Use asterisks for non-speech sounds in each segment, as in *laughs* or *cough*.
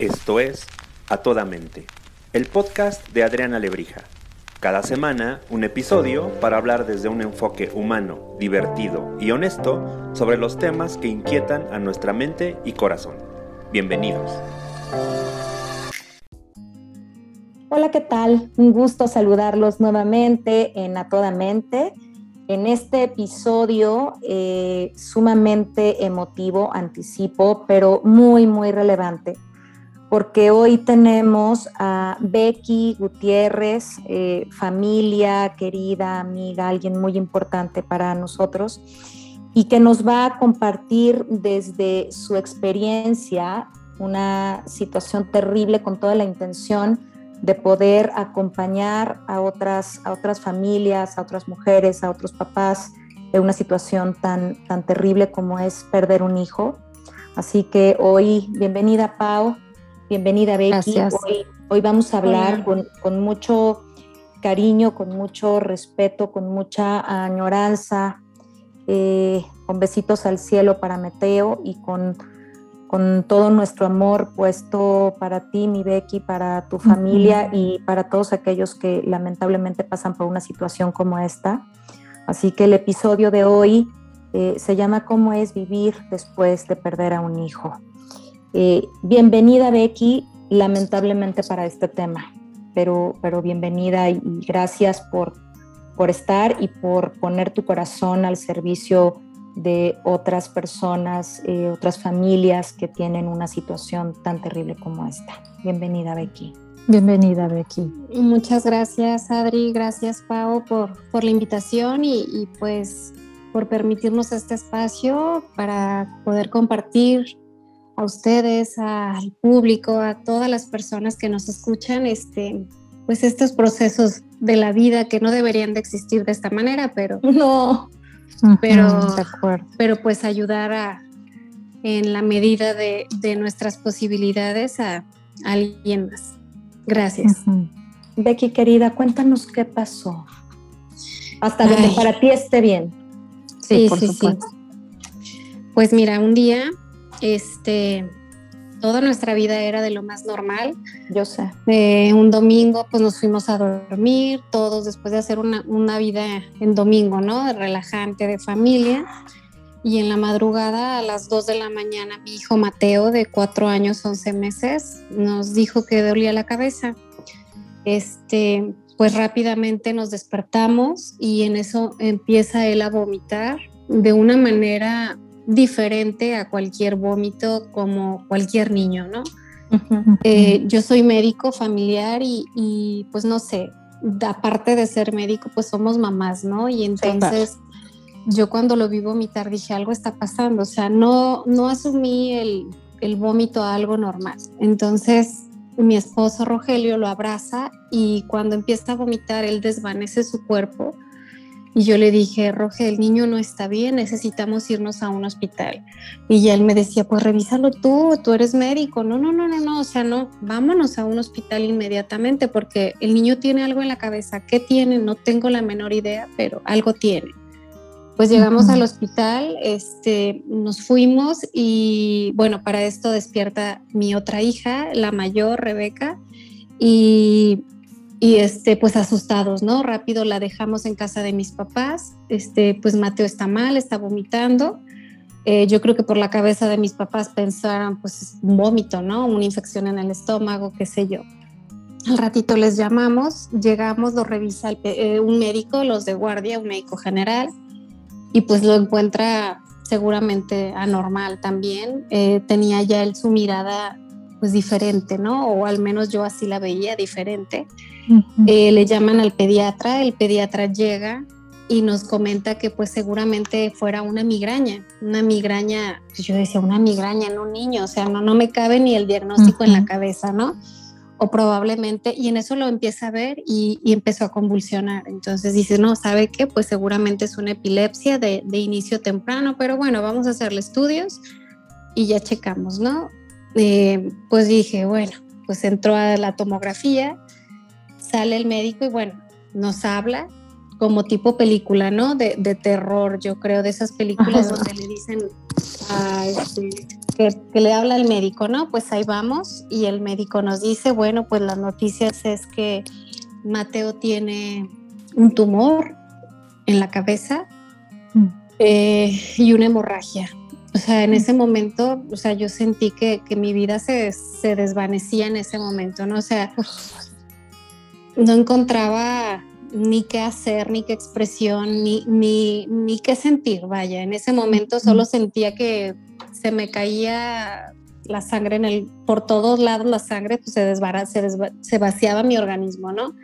Esto es A Toda Mente, el podcast de Adriana Lebrija. Cada semana un episodio para hablar desde un enfoque humano, divertido y honesto sobre los temas que inquietan a nuestra mente y corazón. Bienvenidos. Hola, ¿qué tal? Un gusto saludarlos nuevamente en A Toda Mente. En este episodio eh, sumamente emotivo, anticipo, pero muy, muy relevante porque hoy tenemos a Becky Gutiérrez, eh, familia, querida, amiga, alguien muy importante para nosotros, y que nos va a compartir desde su experiencia una situación terrible con toda la intención de poder acompañar a otras, a otras familias, a otras mujeres, a otros papás en una situación tan, tan terrible como es perder un hijo. Así que hoy, bienvenida Pau, Bienvenida, Becky. Hoy, vamos a hablar con, mucho cariño, con mucho respeto, con mucha añoranza, eh, con besitos al cielo para Meteo y con, con todo nuestro amor puesto para ti, mi Becky, para tu familia y para todos aquellos que lamentablemente pasan por una situación como esta. Así que el episodio de hoy eh, se llama ¿Cómo es vivir después de perder a un hijo? Eh, bienvenida Becky, lamentablemente para este tema, pero, pero bienvenida y, gracias por, por estar y por poner tu corazón al servicio de otras personas, eh, otras familias que tienen una situación tan terrible como esta. Bienvenida Becky. Bienvenida Becky. Muchas gracias Adri, gracias Pau por, por la invitación y, y pues por permitirnos este espacio para poder compartir a ustedes, al público, a todas las personas que nos escuchan, este, pues estos procesos de la vida que no deberían de existir de esta manera, pero *laughs* no, pero, pero pues ayudar a, en la medida de, nuestras posibilidades a, alguien más. Gracias. Becky querida, cuéntanos qué pasó. Hasta donde para ti esté bien. Sí, sí, sí. Pues mira, un día este, toda nuestra vida era de lo más normal. Yo sé. Eh, un domingo, pues nos fuimos a dormir, todos después de hacer una, una, vida en domingo, ¿no? Relajante, de familia. Y en la madrugada, a las 2 de la mañana, mi hijo Mateo, de 4 años, 11 meses, nos dijo que dolía la cabeza. Este, pues rápidamente nos despertamos y en eso empieza él a vomitar de una manera diferente a cualquier vómito como cualquier niño, ¿no? Eh, yo soy médico familiar y, pues no sé, aparte de ser médico, pues somos mamás, ¿no? Y entonces yo cuando lo vi vomitar dije, algo está pasando, o sea, no, no asumí el, el vómito a algo normal. Entonces mi esposo Rogelio lo abraza y cuando empieza a vomitar, él desvanece su cuerpo y yo le dije, Roge, el niño no está bien, necesitamos irnos a un hospital. Y él me decía, pues revísalo tú, tú eres médico. No, no, no, no, no, o sea, no, vámonos a un hospital inmediatamente porque el niño tiene algo en la cabeza. ¿Qué tiene? No tengo la menor idea, pero algo tiene. Pues llegamos al hospital, este, nos fuimos y bueno, para esto despierta mi otra hija, la mayor, Rebeca, y y este, pues asustados, ¿no? Rápido la dejamos en casa de mis papás, este, pues Mateo está mal, está vomitando. Eh, yo creo que por la cabeza de mis papás pensaron, pues un vómito, ¿no? Una infección en el estómago, qué sé yo. Al ratito les llamamos, llegamos, lo revisa eh, un médico, los de guardia, un médico general, y pues lo encuentra seguramente anormal también. Eh, tenía ya él su mirada pues diferente, ¿no? O al menos yo así la veía diferente. Eh, le llaman al pediatra, el pediatra llega y nos comenta que pues seguramente fuera una migraña, una migraña, pues yo decía una migraña en un niño, o sea, no, no me cabe ni el diagnóstico en la cabeza, ¿no? O probablemente, y en eso lo empieza a ver y, empezó a convulsionar. Entonces dice, no, ¿sabe qué? Pues seguramente es una epilepsia de, de inicio temprano, pero bueno, vamos a hacerle estudios y ya checamos, ¿no? Eh, pues dije, bueno, pues entró a la tomografía, sale el médico y bueno, nos habla como tipo película, ¿no? De, terror, yo creo, de esas películas donde le dicen este, que, le habla el médico, ¿no? Pues ahí vamos y el médico nos dice, bueno, pues las noticias es que Mateo tiene un tumor en la cabeza mm. eh, y una hemorragia. O sea, en ese momento, o sea, yo sentí que, que mi vida se, se, desvanecía en ese momento, ¿no? O sea, no encontraba ni qué hacer, ni qué expresión, ni, ni, ni qué sentir, vaya. En ese momento solo sentía que se me caía la sangre en el, por todos lados la sangre pues se, desbara, se, se vaciaba mi organismo, ¿no?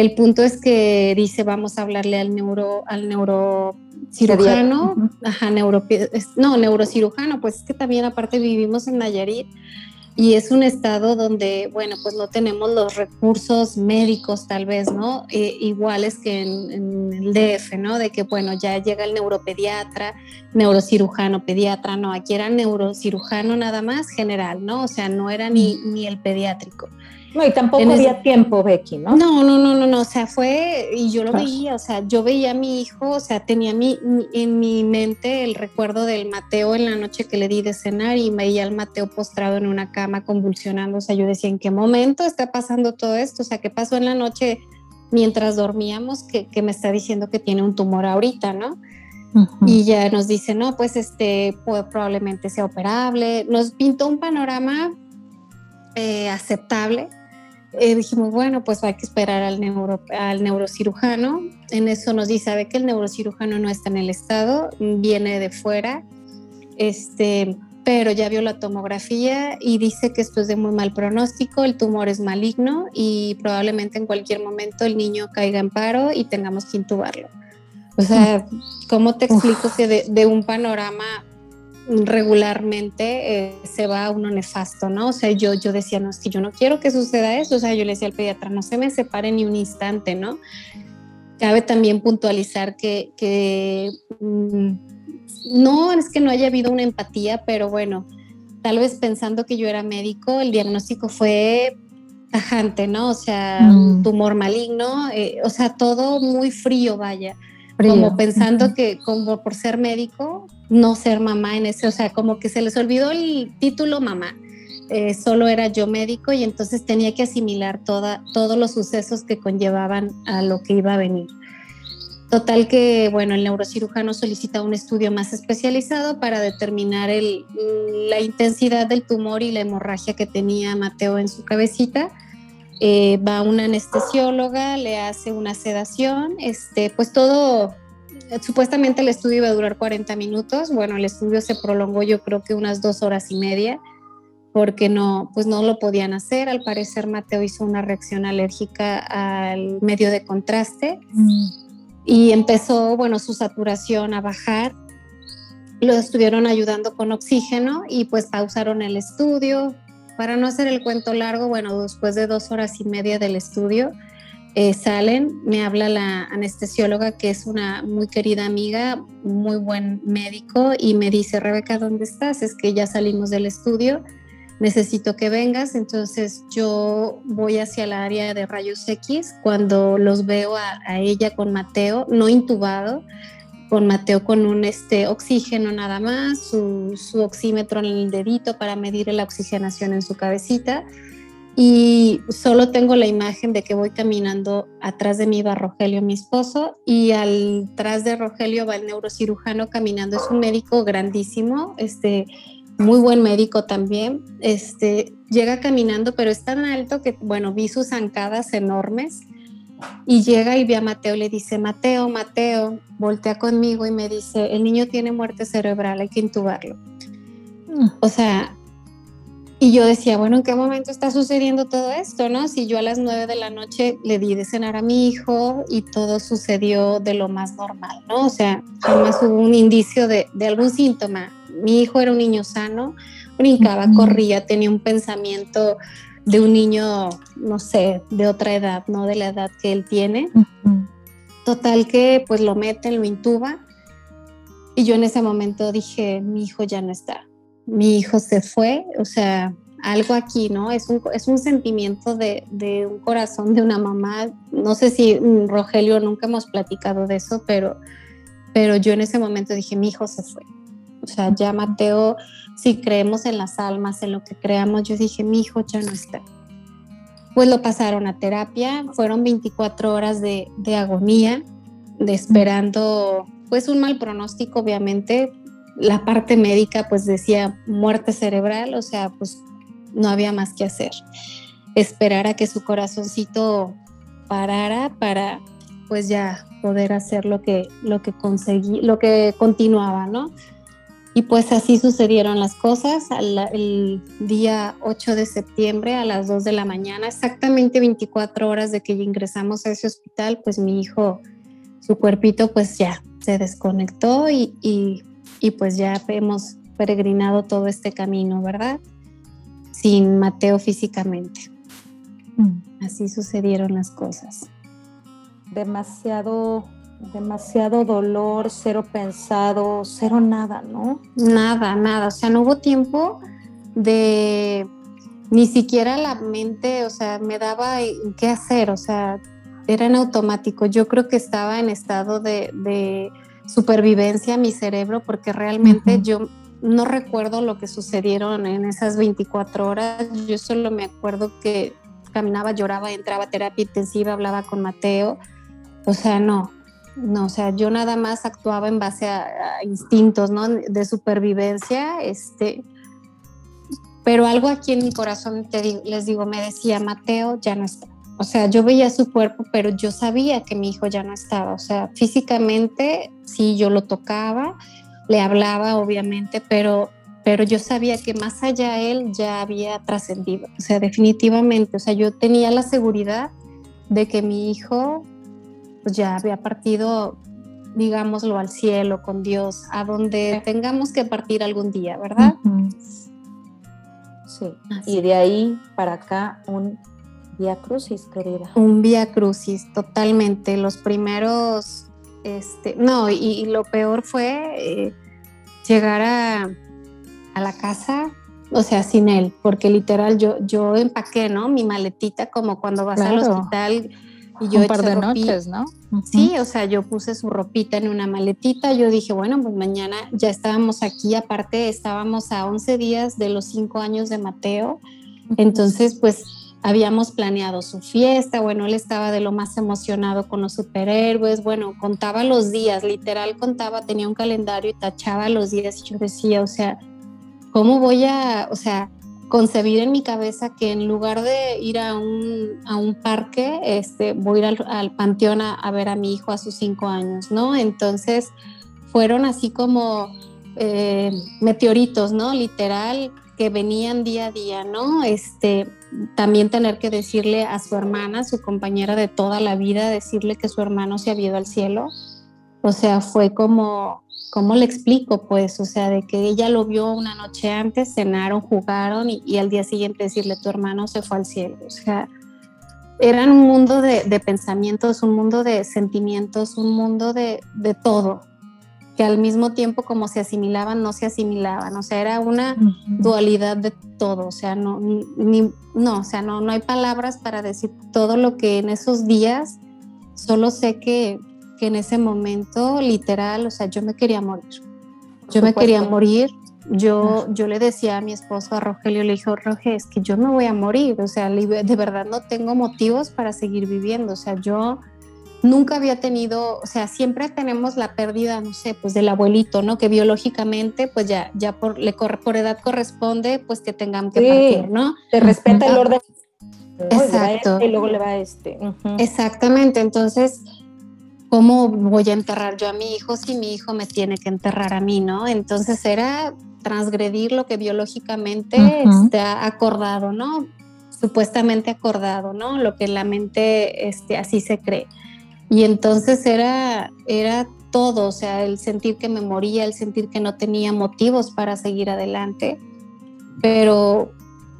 El punto es que dice, vamos a hablarle al neuro, al neurocirujano, ajá, neuro, no, neurocirujano, pues es que también aparte vivimos en Nayarit y es un estado donde, bueno, pues no tenemos los recursos médicos tal vez, ¿no? Eh, iguales que en, el DF, ¿no? De que, bueno, ya llega el neuropediatra, neurocirujano, pediatra, no, aquí era neurocirujano nada más general, ¿no? O sea, no era ni, ni el pediátrico. No, y tampoco había tiempo, Becky, ¿no? No, no, no, no, no, o sea, fue, y yo lo veía, o sea, yo veía a mi hijo, o sea, tenía mi, en mi mente el recuerdo del Mateo en la noche que le di de cenar y veía al Mateo postrado en una cama convulsionando, o sea, yo decía, ¿en qué momento está pasando todo esto? O sea, ¿qué pasó en la noche mientras dormíamos que, que me está diciendo que tiene un tumor ahorita, ¿no? Y ya nos dice, no, pues este, pues, probablemente sea operable. Nos pintó un panorama eh, aceptable eh, dijimos, bueno, pues hay que esperar al, neuro, al neurocirujano. En eso nos dice, sabe que el neurocirujano no está en el estado, viene de fuera, este, pero ya vio la tomografía y dice que esto es de muy mal pronóstico, el tumor es maligno y probablemente en cualquier momento el niño caiga en paro y tengamos que intubarlo. O sea, ¿cómo te explico que de, de un panorama regularmente eh, se va a uno nefasto, ¿no? O sea, yo, yo decía, no, es que yo no quiero que suceda eso, o sea, yo le decía al pediatra, no se me separe ni un instante, ¿no? Cabe también puntualizar que, que mm, no es que no haya habido una empatía, pero bueno, tal vez pensando que yo era médico, el diagnóstico fue tajante, ¿no? O sea, un mm. tumor maligno, eh, o sea, todo muy frío, vaya como pensando que como por ser médico, no ser mamá en ese, o sea, como que se les olvidó el título mamá. Eh, solo era yo médico y entonces tenía que asimilar toda, todos los sucesos que conllevaban a lo que iba a venir. Total que, bueno, el neurocirujano solicita un estudio más especializado para determinar el, la intensidad del tumor y la hemorragia que tenía Mateo en su cabecita eh, va una anestesióloga, le hace una sedación, este, pues todo, supuestamente el estudio iba a durar 40 minutos, bueno, el estudio se prolongó yo creo que unas dos horas y media, porque no, pues no lo podían hacer, al parecer Mateo hizo una reacción alérgica al medio de contraste mm. y empezó, bueno, su saturación a bajar, lo estuvieron ayudando con oxígeno y pues pausaron el estudio, para no hacer el cuento largo, bueno, después de dos horas y media del estudio, eh, salen, me habla la anestesióloga, que es una muy querida amiga, muy buen médico, y me dice, Rebeca, ¿dónde estás? Es que ya salimos del estudio, necesito que vengas. Entonces yo voy hacia el área de rayos X cuando los veo a, a ella con Mateo, no intubado, con Mateo con un este, oxígeno nada más, su, oxímetro en el dedito para medir la oxigenación en su cabecita. Y solo tengo la imagen de que voy caminando, atrás de mí va Rogelio, mi esposo, y al tras de Rogelio va el neurocirujano caminando. Es un médico grandísimo, este, muy buen médico también. Este, llega caminando, pero es tan alto que, bueno, vi sus zancadas enormes y llega y ve a Mateo, le dice, Mateo, Mateo, voltea conmigo y me dice, el niño tiene muerte cerebral, hay que intubarlo. Mm. O sea, y yo decía, bueno, ¿en qué momento está sucediendo todo esto, no? Si yo a las nueve de la noche le di de cenar a mi hijo y todo sucedió de lo más normal, ¿no? O sea, jamás hubo un indicio de, de algún síntoma. Mi hijo era un niño sano, brincaba, corría, tenía un pensamiento de un niño, no sé, de otra edad, no de la edad que él tiene. Total que pues lo meten, lo intuba y yo en ese momento dije, mi hijo ya no está, mi hijo se fue, o sea, algo aquí, ¿no? Es un, es un sentimiento de, de un corazón de una mamá, no sé si mm, Rogelio nunca hemos platicado de eso, pero, pero yo en ese momento dije, mi hijo se fue. O sea, ya Mateo si creemos en las almas, en lo que creamos, yo dije, mi hijo ya no está. Pues lo pasaron a terapia, fueron 24 horas de, agonía, de esperando, pues un mal pronóstico, obviamente. La parte médica, pues decía muerte cerebral, o sea, pues no había más que hacer. Esperar a que su corazoncito parara para, pues ya poder hacer lo que, lo que conseguí, lo que continuaba, ¿no? Y pues así sucedieron las cosas. el día 8 de septiembre a las 2 de la mañana, exactamente 24 horas de que ingresamos a ese hospital, pues mi hijo, su cuerpito pues ya se desconectó y, y, pues ya hemos peregrinado todo este camino, ¿verdad? Sin Mateo físicamente. Mm. Así sucedieron las cosas. Demasiado demasiado dolor, cero pensado, cero nada, ¿no? Nada, nada. O sea, no hubo tiempo de ni siquiera la mente, o sea, me daba qué hacer, o sea, era en automático. Yo creo que estaba en estado de, supervivencia mi cerebro porque realmente yo no recuerdo lo que sucedieron en esas 24 horas. Yo solo me acuerdo que caminaba, lloraba, entraba a terapia intensiva, hablaba con Mateo. O sea, no, no, o sea, yo nada más actuaba en base a, instintos, ¿no? De supervivencia, este, pero algo aquí en mi corazón, te les digo, me decía, Mateo ya no está. O sea, yo veía su cuerpo, pero yo sabía que mi hijo ya no estaba. O sea, físicamente sí, yo lo tocaba, le hablaba, obviamente, pero, pero yo sabía que más allá él ya había trascendido. O sea, definitivamente, o sea, yo tenía la seguridad de que mi hijo pues ya había partido, digámoslo, al cielo con Dios, a donde tengamos que partir algún día, ¿verdad? Sí. Y de ahí para acá un vía crucis, querida. Un vía crucis, totalmente. Los primeros, este, no, y, lo peor fue eh, llegar a, a la casa o sea, sin él, porque literal yo, yo empaqué, ¿no? Mi maletita como cuando vas al hospital y yo un par de noches, ¿no? Sí, o sea, yo puse su ropita en una maletita, yo dije, bueno, pues mañana ya estábamos aquí, aparte estábamos a 11 días de los 5 años de Mateo, entonces pues habíamos planeado su fiesta, bueno, él estaba de lo más emocionado con los superhéroes, bueno, contaba los días, literal contaba, tenía un calendario y tachaba los días y yo decía, o sea, ¿cómo voy a, o sea, concebir en mi cabeza que en lugar de ir a un, a un parque, este, voy a ir al, panteón a, ver a mi hijo a sus cinco años, ¿no? Entonces fueron así como eh, meteoritos, ¿no? Literal, que venían día a día, ¿no? Este, también tener que decirle a su hermana, su compañera de toda la vida, decirle que su hermano se había ido al cielo. O sea, fue como, ¿cómo le explico? Pues, o sea, de que ella lo vio una noche antes, cenaron, jugaron y, al día siguiente decirle, tu hermano se fue al cielo. O sea, era un mundo de, pensamientos, un mundo de sentimientos, un mundo de, todo, que al mismo tiempo como se asimilaban, no se asimilaban. O sea, era una dualidad de todo. O sea, no, ni, no, o sea, no, no hay palabras para decir todo lo que en esos días, solo sé que en ese momento, literal, o sea, yo me quería morir. Yo me quería morir. Yo, yo le decía a mi esposo, a Rogelio, le dije, Rogelio, es que yo me voy a morir. O sea, de verdad no tengo motivos para seguir viviendo. O sea, yo nunca había tenido, o sea, siempre tenemos la pérdida, no sé, pues del abuelito, ¿no? Que biológicamente, pues ya, ya por, le por edad corresponde, pues que tengamos que partir, ¿no? Se respeta el orden. Exacto. Este y luego le va a este. Exactamente. Entonces, ¿cómo voy a enterrar yo a mi hijo si mi hijo me tiene que enterrar a mí, no? Entonces era transgredir lo que biológicamente está acordado, ¿no? Supuestamente acordado, ¿no? Lo que la mente este, así se cree. Y entonces era, era todo, o sea, el sentir que me moría, el sentir que no tenía motivos para seguir adelante. Pero,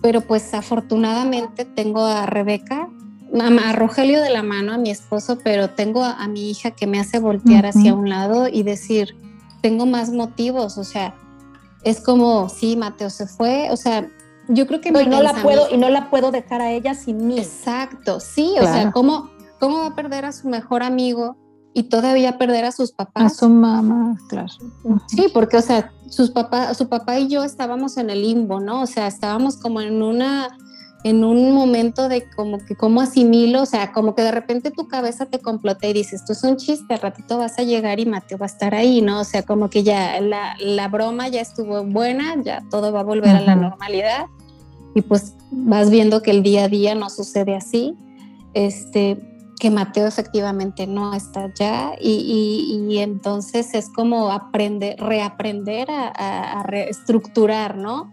pero pues afortunadamente tengo a Rebeca, a Rogelio de la mano, a mi esposo, pero tengo a, mi hija que me hace voltear hacia un lado y decir, tengo más motivos, o sea, es como, sí, Mateo se fue, o sea, yo creo que no, y no la puedo y no la puedo dejar a ella sin mí. Exacto, sí, o sea, ¿cómo, ¿cómo va a perder a su mejor amigo y todavía perder a sus papás? A su mamá, claro. Sí, porque, o sea, sus papás, su papá y yo estábamos en el limbo, ¿no? O sea, estábamos como en una en un momento de como que cómo asimilo, o sea, como que de repente tu cabeza te complotea y dices, esto es un chiste, al ratito vas a llegar y Mateo va a estar ahí, ¿no? O sea, como que ya la, la broma ya estuvo buena, ya todo va a volver a la normalidad y pues vas viendo que el día a día no sucede así, este, que Mateo efectivamente no está ya y, y, entonces es como aprender, reaprender a, a reestructurar, ¿no?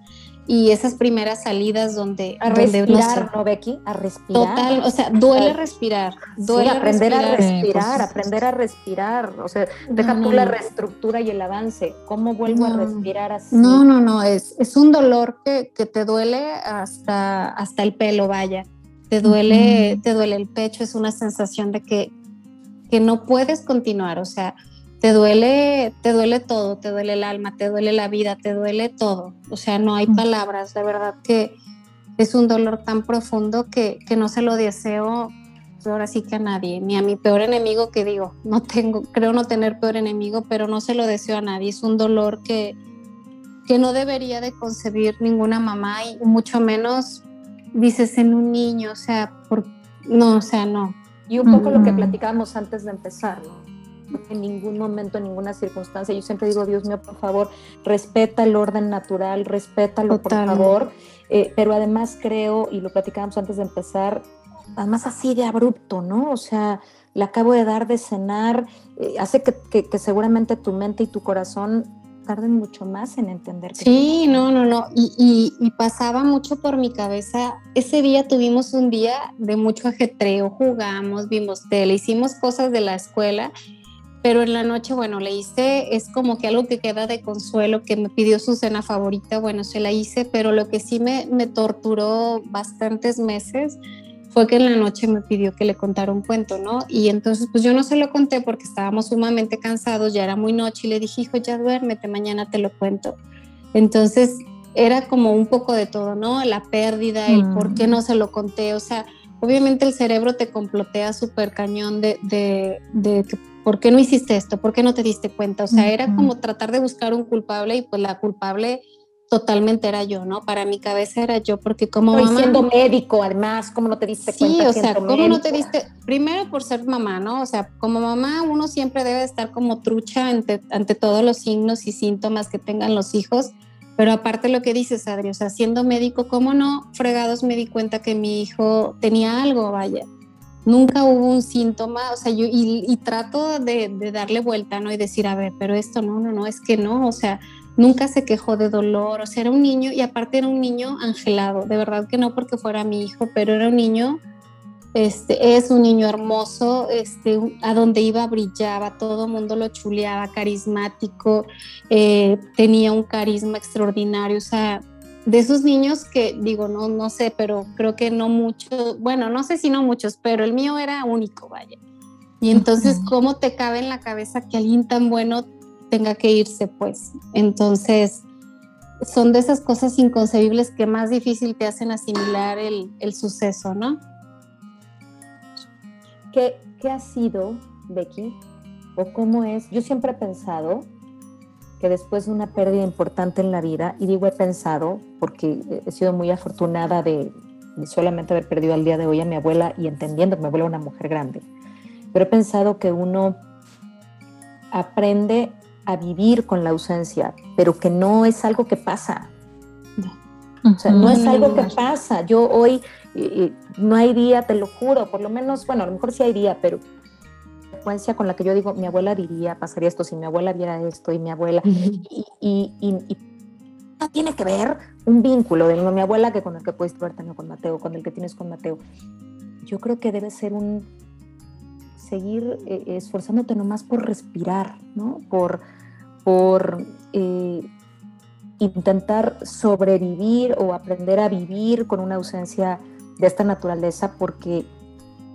Y esas primeras salidas donde... A respirar, no, Becky? A respirar. Total, o sea, duele respirar. Duele aprender a respirar, aprender a respirar. O sea, deja tú la reestructura y el avance. ¿Cómo vuelvo a respirar así? No, no, no, es, es un dolor que, que te duele hasta, hasta el pelo, vaya. Te duele, te duele el pecho, es una sensación de que, que no puedes continuar, o sea, te duele, te duele todo, te duele el alma, te duele la vida, te duele todo. O sea, no hay palabras, de verdad que es un dolor tan profundo que, que no se lo deseo pues, ahora sí que a nadie, ni a mi peor enemigo que digo, no tengo, creo no tener peor enemigo, pero no se lo deseo a nadie. Es un dolor que, que no debería de concebir ninguna mamá y mucho menos dices en un niño, o sea, por, no, o sea, no. Y un poco lo que platicábamos antes de empezar, ¿no? En ningún momento, en ninguna circunstancia. Yo siempre digo, Dios mío, por favor, respeta el orden natural, respétalo, por favor. Eh, pero además creo, y lo platicábamos antes de empezar, además así de abrupto, ¿no? O sea, le acabo de dar de cenar, eh, hace que, que, seguramente tu mente y tu corazón tarden mucho más en entender. Que sí, no, no, no. Y, y, y, pasaba mucho por mi cabeza. Ese día tuvimos un día de mucho ajetreo, jugamos, vimos tele, hicimos cosas de la escuela pero en la noche, bueno, le hice, es como que algo que queda de consuelo, que me pidió su cena favorita, bueno, se la hice, pero lo que sí me, me torturó bastantes meses fue que en la noche me pidió que le contara un cuento, ¿no? Y entonces, pues yo no se lo conté porque estábamos sumamente cansados, ya era muy noche, y le dije, hijo, ya duérmete, mañana te lo cuento. Entonces, era como un poco de todo, ¿no? La pérdida, el por qué mm. no se lo conté, o sea, obviamente el cerebro te complotea súper cañón de, de, de que ¿por qué no hiciste esto? ¿Por qué no te diste cuenta? O sea, era como tratar de buscar un culpable y pues la culpable totalmente era yo, ¿no? Para mi cabeza era yo, porque como mamá... siendo médico, además, ¿cómo no te diste cuenta? Sí, o sea, ¿cómo no te diste? Primero por ser mamá, ¿no? O sea, como mamá uno siempre debe estar como trucha ante, ante todos los signos y síntomas que tengan los hijos, pero aparte lo que dices, Adri, o sea, siendo médico, ¿cómo no? Fregados me di cuenta que mi hijo tenía algo, vaya nunca hubo un síntoma, o sea, yo y, trato de, darle vuelta, ¿no? Y decir, a ver, pero esto no, no, no, es que no, o sea, nunca se quejó de dolor, o sea, era un niño y aparte era un niño angelado, de verdad que no porque fuera mi hijo, pero era un niño, este, es un niño hermoso, este, a donde iba brillaba, todo el mundo lo chuleaba, carismático, eh, tenía un carisma extraordinario, o sea, de esos niños que digo, no, no sé, pero creo que no muchos, bueno, no sé si no muchos, pero el mío era único, vaya. Y entonces, ¿cómo te cabe en la cabeza que alguien tan bueno tenga que irse, pues? Entonces, son de esas cosas inconcebibles que más difícil te hacen asimilar el, el suceso, ¿no? ¿Qué, ¿Qué ha sido, Becky? ¿O cómo es? Yo siempre he pensado que después de una pérdida importante en la vida, y digo he pensado, porque he sido muy afortunada de, solamente haber perdido al día de hoy a mi abuela y entendiendo que mi abuela era una mujer grande, pero he pensado que uno aprende a vivir con la ausencia, pero que no es algo que pasa. O sea, no es algo que pasa. Yo hoy no hay día, te lo juro, por lo menos, bueno, a lo mejor sí hay día, pero con la que yo digo, mi abuela diría, pasaría esto si mi abuela viera esto y mi abuela. y, y, no tiene que ver un vínculo de mi abuela que con el que puedes ver también con Mateo, con el que tienes con Mateo. Yo creo que debe ser un seguir eh, esforzándote nomás por respirar, ¿no? Por, por eh, intentar sobrevivir o aprender a vivir con una ausencia de esta naturaleza, porque,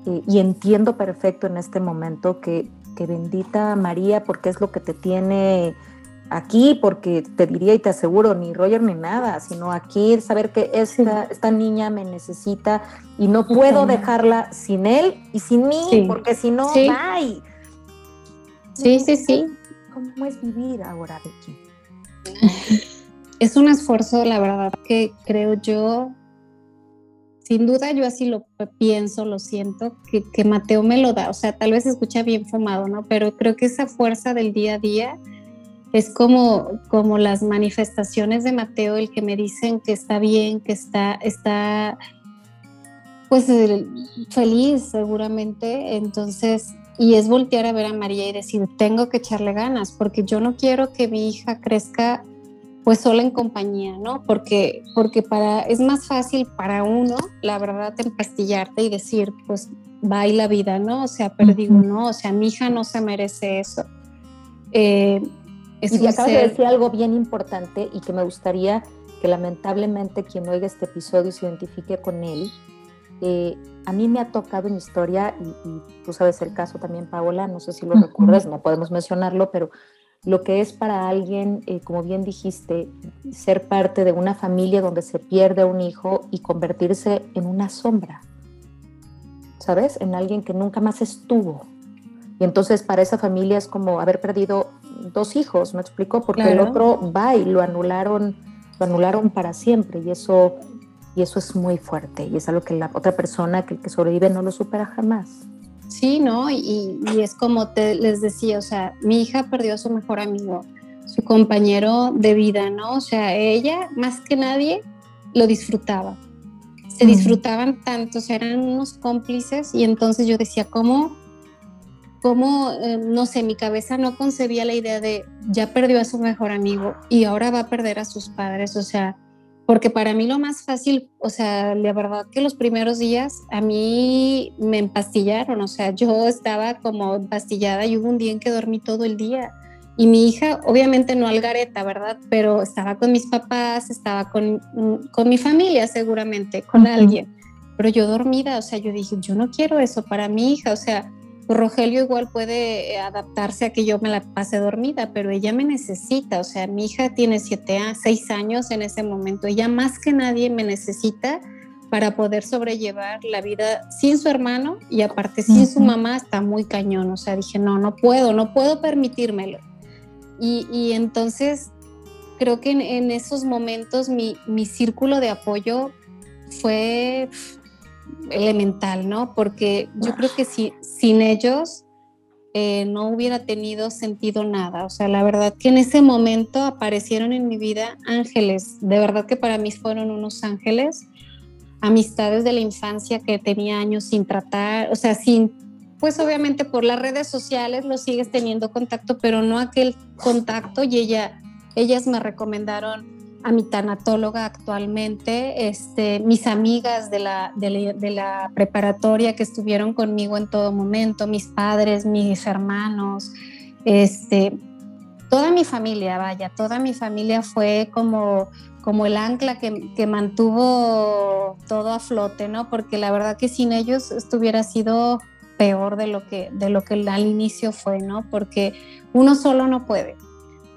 eh, y entiendo perfecto en este momento que, que bendita María, porque es lo que te tiene aquí, porque te diría y te aseguro, ni Roger ni nada, sino aquí saber que esta, esta niña me necesita y no puedo dejarla sin él y sin mí, porque si no, sí. bye. Sí, sí, sí. ¿Cómo es vivir ahora, Becky? Es un esfuerzo, la verdad, que creo yo, sin duda yo así lo pienso, lo siento, que, Mateo me lo da. O sea, tal vez se escucha bien fumado, ¿no? Pero creo que esa fuerza del día a día es como, como las manifestaciones de Mateo, el que me dicen que está bien, que está, está pues feliz seguramente. Entonces, y es voltear a ver a María y decir, tengo que echarle ganas, porque yo no quiero que mi hija crezca pues sola en compañía, ¿no? Porque, porque para, es más fácil para uno, la verdad, empastillarte y decir, pues va y la vida, ¿no? O sea, pero digo, no, o sea, mi hija no se merece eso. Eh, y acabas de decir algo bien importante y que me gustaría que lamentablemente quien oiga este episodio se identifique con él. Eh, a mí me ha tocado en historia, y, tú sabes el caso también, Paola, no sé si lo recuerdas, no podemos mencionarlo, pero lo que es para alguien, eh, como bien dijiste, ser parte de una familia donde se pierde un hijo y convertirse en una sombra, ¿sabes? En alguien que nunca más estuvo. Y entonces para esa familia es como haber perdido dos hijos, ¿me explicó? Porque el otro va y lo anularon, lo anularon para siempre y eso, y eso es muy fuerte y es algo que la otra persona que, que sobrevive no lo supera jamás. Sí, ¿no? Y, y, es como te les decía, o sea, mi hija perdió a su mejor amigo, su compañero de vida, ¿no? O sea, ella más que nadie lo disfrutaba. Se disfrutaban tanto, o sea, eran unos cómplices y entonces yo decía, ¿cómo cómo, eh, no sé, mi cabeza no concebía la idea de ya perdió a su mejor amigo y ahora va a perder a sus padres, o sea, porque para mí lo más fácil, o sea, la verdad que los primeros días a mí me empastillaron, o sea, yo estaba como empastillada y hubo un día en que dormí todo el día. Y mi hija, obviamente no algareta, ¿verdad? Pero estaba con mis papás, estaba con, con mi familia seguramente, con alguien. Pero yo dormida, o sea, yo dije, yo no quiero eso para mi hija, o sea, Rogelio igual puede eh, adaptarse a que yo me la pase dormida, pero ella me necesita, o sea, mi hija tiene siete, seis años en ese momento, ella más que nadie me necesita para poder sobrellevar la vida sin su hermano y aparte sin su mamá está muy cañón, o sea, dije, no, no puedo, no puedo permitírmelo. Y, entonces creo que en, esos momentos mi, mi círculo de apoyo fue elemental, ¿no? Porque yo creo que si, sin ellos eh, no hubiera tenido sentido nada. O sea, la verdad que en ese momento aparecieron en mi vida ángeles. De verdad que para mí fueron unos ángeles. Amistades de la infancia que tenía años sin tratar, o sea, sin, pues obviamente por las redes sociales lo sigues teniendo contacto, pero no aquel contacto y ella, ellas me recomendaron a mi tanatóloga actualmente, este, mis amigas de la, preparatoria que estuvieron conmigo en todo momento, mis padres, mis hermanos, este, toda mi familia, vaya, toda mi familia fue como, como el ancla que, que, mantuvo todo a flote, ¿no? Porque la verdad que sin ellos esto hubiera sido peor de lo que, de lo que al inicio fue, ¿no? Porque uno solo no puede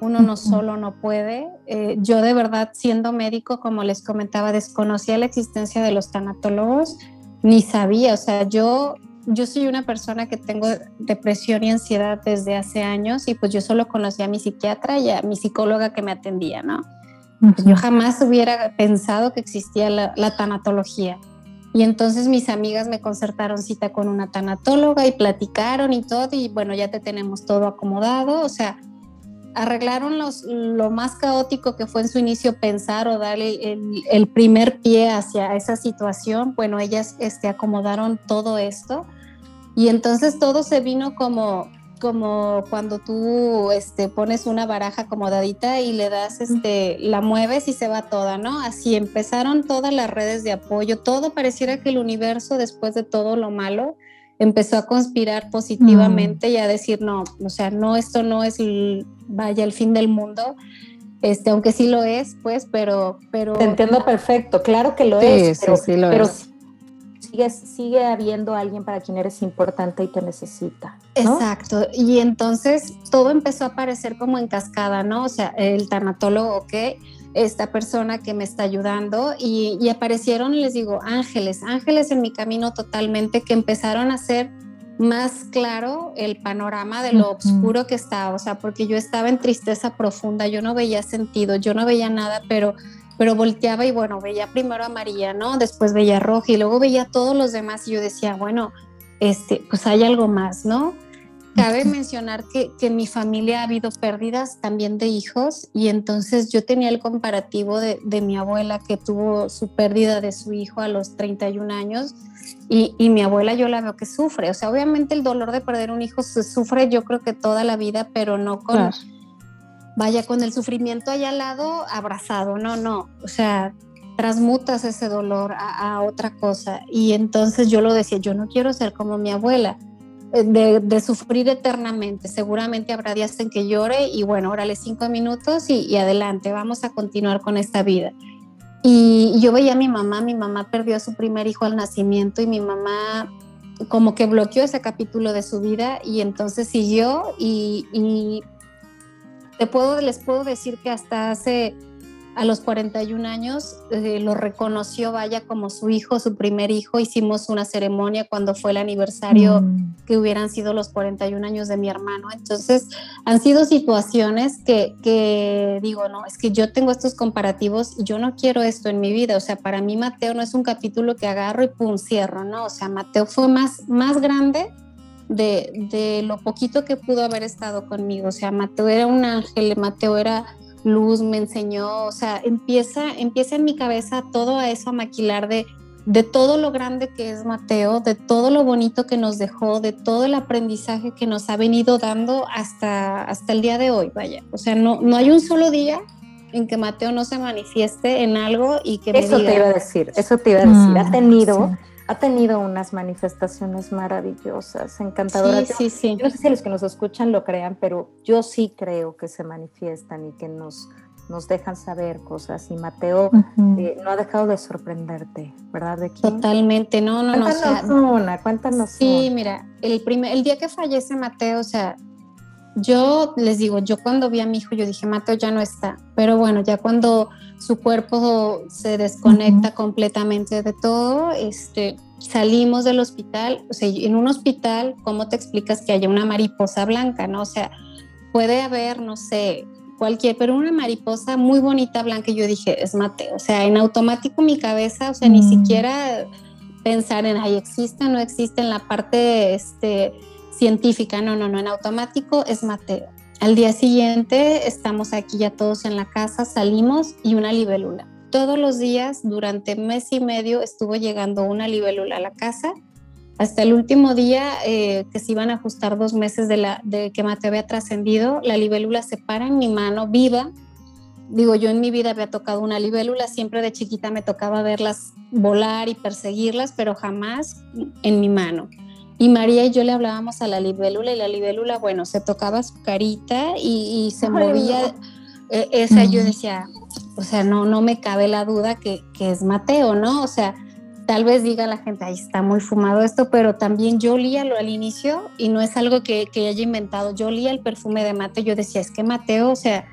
uno no solo no puede. Eh, yo de verdad, siendo médico, como les comentaba, desconocía la existencia de los tanatólogos, ni sabía, o sea, yo, yo soy una persona que tengo depresión y ansiedad desde hace años y pues yo solo conocía a mi psiquiatra y a mi psicóloga que me atendía, ¿no? Yo jamás hubiera pensado que existía la, la tanatología. Y entonces mis amigas me concertaron cita con una tanatóloga y platicaron y todo, y bueno, ya te tenemos todo acomodado, o sea, arreglaron los, lo más caótico que fue en su inicio pensar o darle el, primer pie hacia esa situación. Bueno, ellas este, acomodaron todo esto y entonces todo se vino como, como cuando tú este, pones una baraja acomodadita y le das, este, la mueves y se va toda, ¿no? Así empezaron todas las redes de apoyo, todo pareciera que el universo, después de todo lo malo, empezó a conspirar positivamente mm. y a decir, no, o sea, no, esto no es, vaya, el fin del mundo, este, aunque sí lo es, pues, pero... pero Te entiendo perfecto, claro que lo es, pero, sí lo es. Sigue, sigue habiendo alguien para quien eres importante y te necesita. Exacto, y entonces todo empezó a aparecer como en cascada, ¿no? O sea, el tanatólogo, ok, esta persona que me está ayudando y, y aparecieron, les digo, ángeles, ángeles en mi camino totalmente que empezaron a ser más claro el panorama de lo oscuro que estaba, o sea, porque yo estaba en tristeza profunda, yo no veía sentido, yo no veía nada, pero pero volteaba y bueno, veía primero a María, ¿no? Después veía a Roja y luego veía a todos los demás y yo decía, bueno, este, pues hay algo más, ¿no? Cabe mencionar que, que en mi familia ha habido pérdidas también de hijos y entonces yo tenía el comparativo de, de mi abuela que tuvo su pérdida de su hijo a los 31 años y, y, mi abuela yo la veo que sufre. O sea, obviamente el dolor de perder un hijo se sufre yo creo que toda la vida, pero no con, vaya, con el sufrimiento allá al lado abrazado. No, no. O sea, transmutas ese dolor a, a otra cosa. Y entonces yo lo decía, yo no quiero ser como mi abuela de, de, sufrir eternamente. Seguramente habrá días en que llore y bueno, órale cinco minutos y, y, adelante, vamos a continuar con esta vida. Y yo veía a mi mamá, mi mamá perdió a su primer hijo al nacimiento y mi mamá como que bloqueó ese capítulo de su vida y entonces siguió y, y te puedo, les puedo decir que hasta hace a los 41 años eh, lo reconoció, vaya, como su hijo, su primer hijo. Hicimos una ceremonia cuando fue el aniversario mm. que hubieran sido los 41 años de mi hermano. Entonces, han sido situaciones que, que digo, no, es que yo tengo estos comparativos y yo no quiero esto en mi vida. O sea, para mí Mateo no es un capítulo que agarro y pum, cierro, ¿no? O sea, Mateo fue más, más grande. De, de lo poquito que pudo haber estado conmigo. O sea, Mateo era un ángel, Mateo era luz me enseñó, o sea, empieza, empieza en mi cabeza todo a eso a maquilar de, de todo lo grande que es Mateo, de todo lo bonito que nos dejó, de todo el aprendizaje que nos ha venido dando hasta, hasta el día de hoy, vaya. O sea, no, no hay un solo día en que Mateo no se manifieste en algo y que eso me te iba a decir, eso te iba a decir, ha mm, tenido ha tenido unas manifestaciones maravillosas, encantadoras. Sí, sí, sí. Yo no sé si los que nos escuchan lo crean, pero yo sí creo que se manifiestan y que nos, nos dejan saber cosas. Y Mateo eh, no ha dejado de sorprenderte, ¿verdad, Becky? Totalmente, no, no, cuéntanos no. O una, cuéntanos Sí, mira, el, primer, el día que fallece Mateo, o sea, yo les digo, yo cuando vi a mi hijo, yo dije, Mateo ya no está. Pero bueno, ya cuando su cuerpo se desconecta completamente de todo, este, salimos del hospital, o sea, en un hospital, ¿cómo te explicas que haya una mariposa blanca, no? O sea, puede haber, no sé, cualquier, pero una mariposa muy bonita blanca, y yo dije, es Mateo, o sea, en automático mi cabeza, o sea, ni mm. siquiera pensar en, ay, existe o no existe en la parte, este, científica, no, no, no, en automático es Mateo. Al día siguiente estamos aquí ya todos en la casa, salimos y una libélula. Todos los días, durante mes y medio, estuvo llegando una libélula a la casa. Hasta el último día eh, que se iban a ajustar dos meses de, la, de que Mateo había trascendido, la libélula se para en mi mano viva. Digo, yo en mi vida había tocado una libélula, siempre de chiquita me tocaba verlas volar y perseguirlas, pero jamás en mi mano. Y María y yo le hablábamos a la libélula y la libélula, bueno, se tocaba su carita y, se movía. E, esa yo decía, o sea, no, no me cabe la duda que, que, es Mateo, ¿no? O sea, tal vez diga la gente, ahí está muy fumado esto, pero también yo olía lo al inicio y no es algo que, que haya inventado. Yo olía el perfume de Mateo, yo decía, es que Mateo, o sea,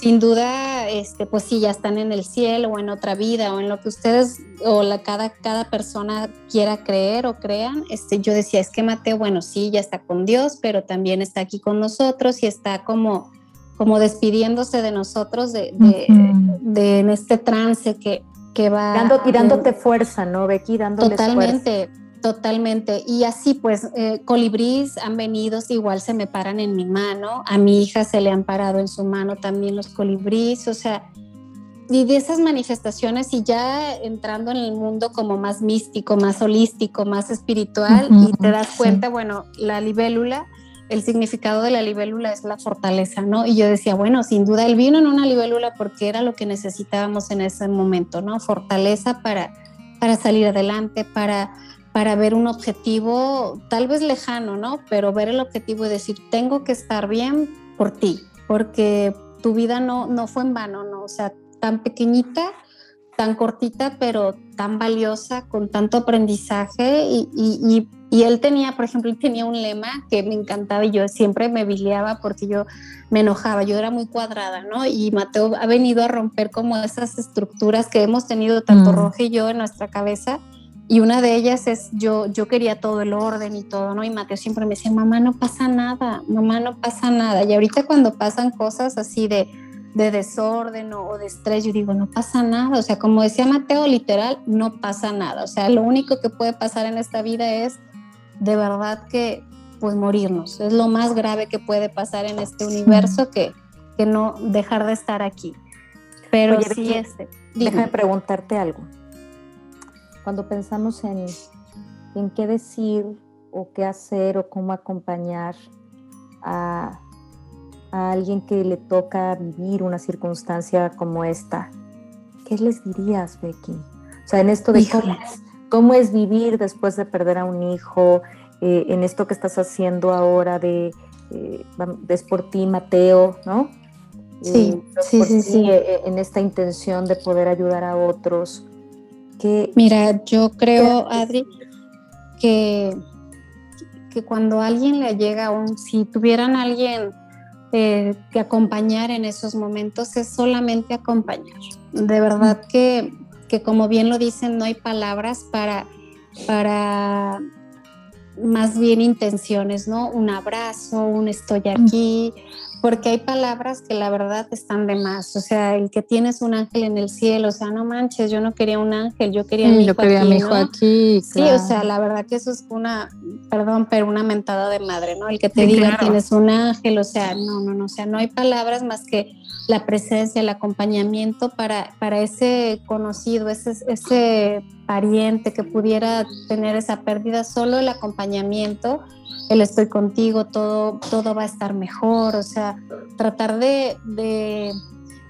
sin duda, este, pues sí, ya están en el cielo o en otra vida o en lo que ustedes o la, cada, cada persona quiera creer o crean. Este, yo decía, es que Mateo, bueno, sí, ya está con Dios, pero también está aquí con nosotros y está como, como despidiéndose de nosotros de, de, en este trance que, que va... Dando, y dándote fuerza, ¿no, Becky? Dándoles Totalmente. Totalmente. Y así pues, eh, colibrís han venido, igual se me paran en mi mano, a mi hija se le han parado en su mano también los colibrís, o sea, y de esas manifestaciones y ya entrando en el mundo como más místico, más holístico, más espiritual, y te das cuenta, bueno, la libélula el significado de la libélula es la fortaleza, ¿no? Y yo decía, bueno, sin duda él vino en una libélula porque era lo que necesitábamos en ese momento, ¿no? Fortaleza para, para salir adelante, para, para ver un objetivo tal vez lejano, ¿no? Pero ver el objetivo y decir, tengo que estar bien por ti, porque tu vida no, no fue en vano, ¿no? O sea, tan pequeñita, tan cortita, pero tan valiosa, con tanto aprendizaje y, y, y, él tenía, por ejemplo, él tenía un lema que me encantaba y yo siempre me biliaba porque yo me enojaba, yo era muy cuadrada, ¿no? Y Mateo ha venido a romper como esas estructuras que hemos tenido tanto mm. Roja y yo en nuestra cabeza y una de ellas es yo, yo quería todo el orden y todo, ¿no? Y Mateo siempre me decía, mamá, no pasa nada, mamá, no pasa nada. Y ahorita cuando pasan cosas así de, de desorden o, de estrés, yo digo, no pasa nada. O sea, como decía Mateo, literal, no pasa nada. O sea, lo único que puede pasar en esta vida es de verdad que, pues, morirnos. Es lo más grave que puede pasar en este universo que, que no dejar de estar aquí. Pero sí, este. Déjame preguntarte algo cuando pensamos en, en qué decir o qué hacer o cómo acompañar a, alguien que le toca vivir una circunstancia como esta, ¿qué les dirías, Becky? O sea, en esto de cómo es, vivir después de perder a un hijo, eh, en esto que estás haciendo ahora de, eh, es por ti, Mateo, ¿no? Sí, eh, sí, sí, sí. En esta intención de poder ayudar a otros. Mira, yo creo, Adri, que, que cuando alguien le llega, un, si tuvieran alguien eh, que acompañar en esos momentos, es solamente acompañar. De verdad que, que, como bien lo dicen, no hay palabras para, para más bien intenciones, ¿no? Un abrazo, un estoy aquí, porque hay palabras que la verdad están de más. O sea, el que tienes un ángel en el cielo, o sea, no manches, yo no quería un ángel, yo quería mi hijo yo quería aquí. Mi hijo aquí Sí, o sea, la verdad que eso es una, perdón, pero una mentada de madre, ¿no? El que te diga tienes un ángel, o sea, no, no, no, o sea, no hay palabras más que la presencia, el acompañamiento para, para ese conocido, ese, ese pariente que pudiera tener esa pérdida, solo el acompañamiento el estoy contigo, todo, todo va a estar mejor, o sea, tratar de, de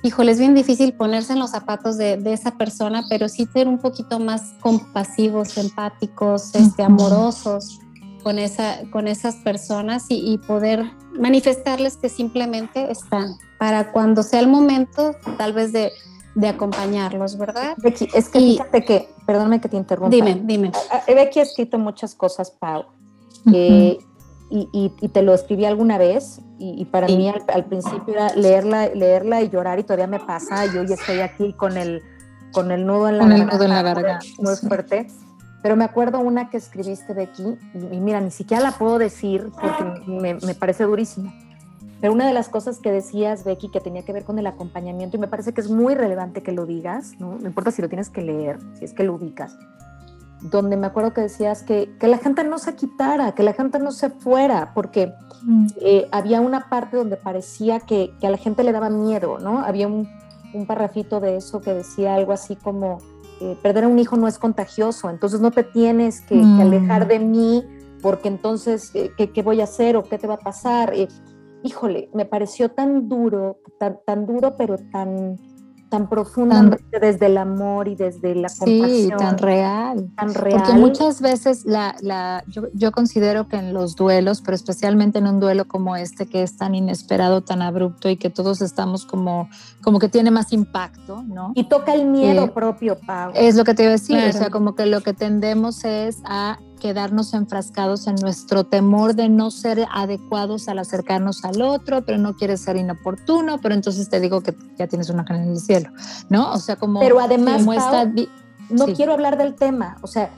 híjole, es bien difícil ponerse en los zapatos de, esa persona, pero sí ser un poquito más compasivos, empáticos, este, amorosos con, esa, con esas personas y, poder manifestarles que simplemente están. Para cuando sea el momento, tal vez de, acompañarlos, ¿verdad? Becky, es que fíjate que, perdóname que te interrumpa. Dime, dime. Becky ha escrito muchas cosas, Pau. Eh, y, te lo escribí alguna vez y, para mí al, principio era leerla, leerla y llorar y todavía me pasa, yo ya estoy aquí con el, con el nudo en la garganta, muy fuerte. Pero me acuerdo una que escribiste, Becky, y, y mira, ni siquiera la puedo decir porque me, me parece durísima. Pero una de las cosas que decías, Becky, que tenía que ver con el acompañamiento, y me parece que es muy relevante que lo digas, ¿no? No importa si lo tienes que leer, si es que lo ubicas, donde me acuerdo que decías que, que, la gente no se quitara, que la gente no se fuera, porque mm. eh, había una parte donde parecía que, que, a la gente le daba miedo, ¿no? Había un, un parrafito de eso que decía algo así como, eh, perder a un hijo no es contagioso, entonces no te tienes que, mm. alejar de mí, porque entonces, eh, ¿qué, ¿qué, voy a hacer o qué te va a pasar? Híjole, me pareció tan duro, tan, tan duro, pero tan tan profundamente desde el amor y desde la compasión. Sí, tan real. Tan real. Porque muchas veces la, la, yo, yo, considero que en los duelos, pero especialmente en un duelo como este que es tan inesperado, tan abrupto y que todos estamos como, como que tiene más impacto, ¿no? Y toca el miedo eh, propio, Pau. Es lo que te iba a decir, o sea, como que lo que tendemos es a quedarnos enfrascados en nuestro temor de no ser adecuados al acercarnos al otro, pero no quieres ser inoportuno, pero entonces te digo que ya tienes una cara en el cielo, ¿no? O sea, como... Pero además, no quiero hablar del tema, o sea,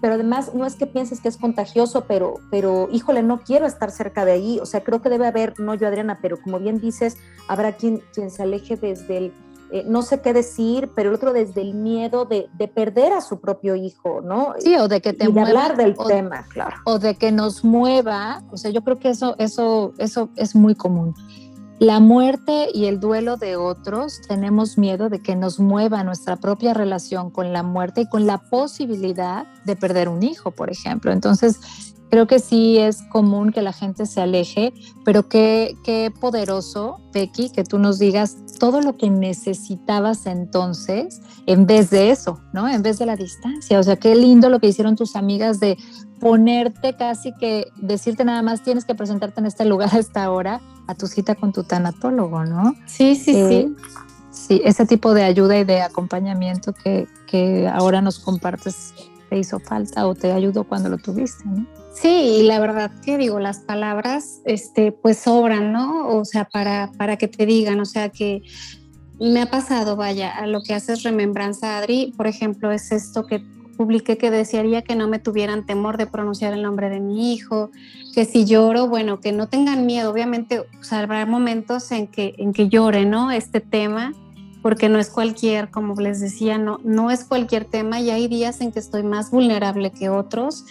pero además no es que pienses que es contagioso, pero, pero híjole, no quiero estar cerca de ahí, o sea, creo que debe haber, no yo Adriana, pero como bien dices, habrá quien, quien se aleje desde el eh, no sé qué decir, pero el otro desde el miedo de, perder a su propio hijo, ¿no? Sí, o de que te y hablar del tema, claro. O de que nos mueva, o sea, yo creo que eso, eso, eso es muy común. La muerte y el duelo de otros, tenemos miedo de que nos mueva nuestra propia relación con la muerte y con la posibilidad de perder un hijo, por ejemplo. Entonces, creo que sí es común que la gente se aleje, pero qué, qué poderoso, Becky, que tú nos digas todo lo que necesitabas entonces en vez de eso, ¿no? En vez de la distancia. O sea, qué lindo lo que hicieron tus amigas de ponerte casi que, decirte nada más, tienes que presentarte en este lugar a esta hora a tu cita con tu tanatólogo, ¿no? Sí, sí, Eh, sí. Sí, ese tipo de ayuda y de acompañamiento que, que ahora nos compartes te hizo falta o te ayudó cuando lo tuviste, ¿no? Sí, y la verdad que digo, las palabras, este, pues sobran, ¿no? O sea, para, para que te digan, o sea, que me ha pasado, vaya, a lo que haces remembranza, Adri, por ejemplo, es esto que publiqué que desearía que no me tuvieran temor de pronunciar el nombre de mi hijo, que si lloro, bueno, que no tengan miedo, obviamente, o sea, habrá momentos en que, en que llore, ¿no? Este tema, porque no es cualquier, como les decía, no, no es cualquier tema y hay días en que estoy más vulnerable que otros.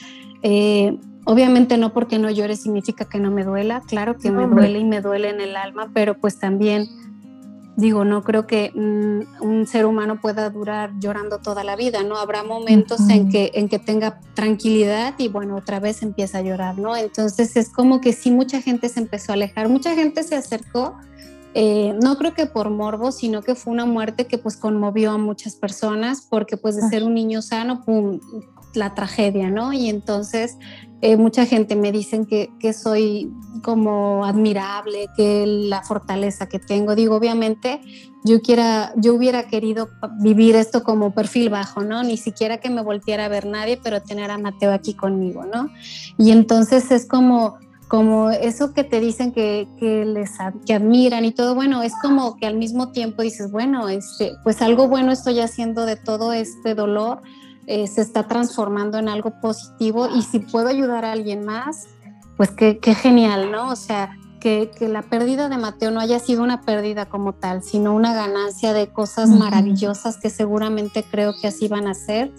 Eh, Obviamente no porque no llore significa que no me duela, claro que No, me duele y me duele en el alma, pero pues también digo, no creo que mm, un ser humano pueda durar llorando toda la vida, ¿no? Habrá momentos en, que, en que tenga tranquilidad y bueno, otra vez empieza a llorar, ¿no? Entonces es como que sí, mucha gente se empezó a alejar, mucha gente se acercó, eh, no creo que por morbo, sino que fue una muerte que pues conmovió a muchas personas porque pues de Ah. ser un niño sano, pum, la tragedia, ¿no? Y entonces eh, mucha gente me dicen que, soy como admirable, que la fortaleza que tengo. Digo, obviamente yo, quiera, yo hubiera querido vivir esto como perfil bajo, ¿no? Ni siquiera que me volteara a ver nadie, pero tener a Mateo aquí conmigo, ¿no? Y entonces es como como eso que te dicen que, que les que admiran y todo, bueno, es como que al mismo tiempo dices, bueno, este, pues algo bueno estoy haciendo de todo este dolor, eh, se está transformando en algo positivo y si puedo ayudar a alguien más, pues qué, qué genial, ¿no? O sea, que, que la pérdida de Mateo no haya sido una pérdida como tal, sino una ganancia de cosas maravillosas que seguramente creo que así van a ser.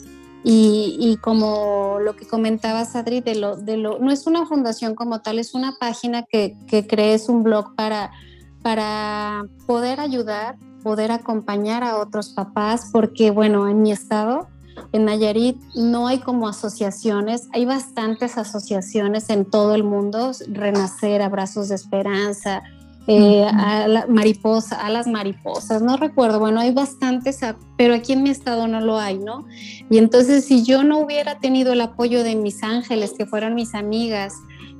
Y, y como lo que comentabas, Adri, de lo, de lo, no es una fundación como tal, es una página que, que crees un blog para, para poder ayudar, poder acompañar a otros papás, porque bueno, en mi estado, en Nayarit, no hay como asociaciones, hay bastantes asociaciones en todo el mundo, Renacer, Abrazos de Esperanza, eh, a la mariposa, a las mariposas, no recuerdo, bueno, hay bastantes, a- pero aquí en mi estado no lo hay, ¿no? Y entonces si yo no hubiera tenido el apoyo de mis ángeles, que fueron mis amigas,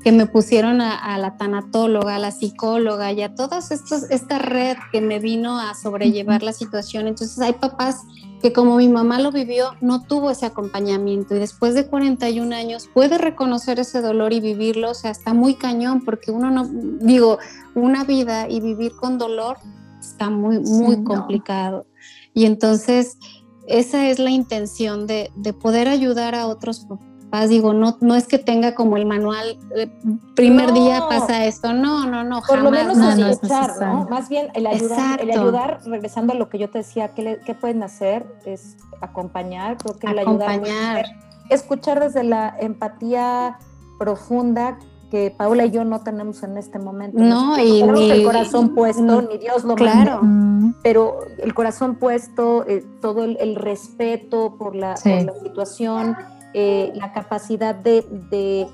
que me pusieron a, a la tanatóloga, a la psicóloga y a toda esta red que me vino a sobrellevar la situación, entonces hay papás que como mi mamá lo vivió, no tuvo ese acompañamiento y después de 41 años puede reconocer ese dolor y vivirlo, o sea, está muy cañón porque uno no, digo, una vida y vivir con dolor está muy, muy Sí, no. complicado. Y entonces esa es la intención de, de poder ayudar a otros papás. Digo, no, no es que tenga como el manual, eh, primer No. día pasa esto, no, no, no, Por lo menos no, no es escuchar, ¿no? Más bien el ayudar, el ayudar, regresando a lo que yo te decía, ¿qué, le- qué pueden hacer? Es acompañar, creo que el ayudar acompañar. escuchar desde la empatía profunda que Paula y yo no tenemos en este momento. No, Nosotros y tenemos ni- el corazón puesto, mm, ni Dios lo claro. mande, pero el corazón puesto, eh, todo el, el respeto por la, Sí. por la situación, eh, la capacidad de, de-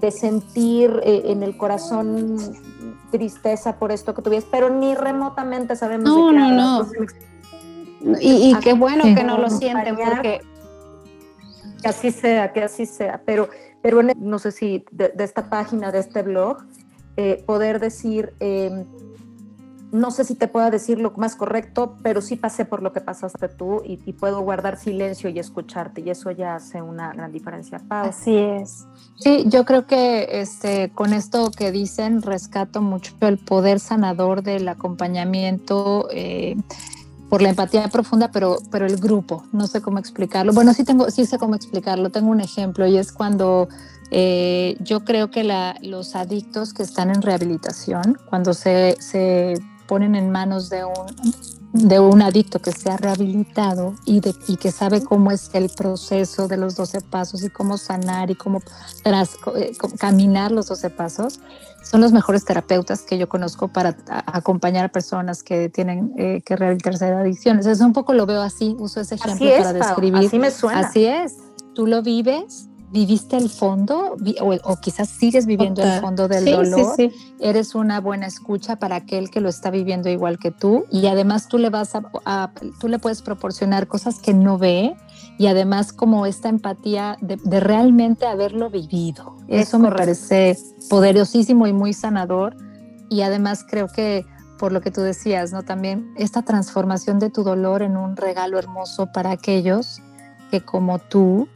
de sentir eh, en el corazón tristeza por esto que tuvieras, pero ni remotamente sabemos No, de qué no, no. Y, y qué bueno que no lo sienten porque que así sea, que así sea, pero, pero no sé si de, de esta página, de este blog, eh, poder decir, eh, no sé si te pueda decir lo más correcto, pero sí pasé por lo que pasaste tú y, puedo guardar silencio y escucharte y eso ya hace una gran diferencia. Pau. así es. Sí, yo creo que este, con esto que dicen rescato mucho el poder sanador del acompañamiento eh, por la empatía profunda, pero, pero el grupo, no sé cómo explicarlo. Bueno, sí tengo, sí sé cómo explicarlo. Tengo un ejemplo y es cuando eh, yo creo que los adictos que están en rehabilitación, cuando se ponen en manos de un de un adicto que se ha rehabilitado y, de, y que sabe cómo es el proceso de los 12 pasos y cómo sanar y cómo tras, eh, caminar los 12 pasos, son los mejores terapeutas que yo conozco para a- acompañar a personas que tienen eh, que rehabilitarse de adicciones. Entonces, un poco lo veo así, uso ese ejemplo Así es, para describir. así me suena. Así es, tú lo vives viviste el fondo o, quizás sigues viviendo el fondo del dolor. Sí, sí. Eres una buena escucha para aquel que lo está viviendo igual que tú y además tú le vas a, tú le puedes proporcionar cosas que no ve y además como esta empatía de, realmente haberlo vivido. Eso me parece poderosísimo y muy sanador y además creo que por lo que tú decías, ¿no? También esta transformación de tu dolor en un regalo hermoso para aquellos que como tú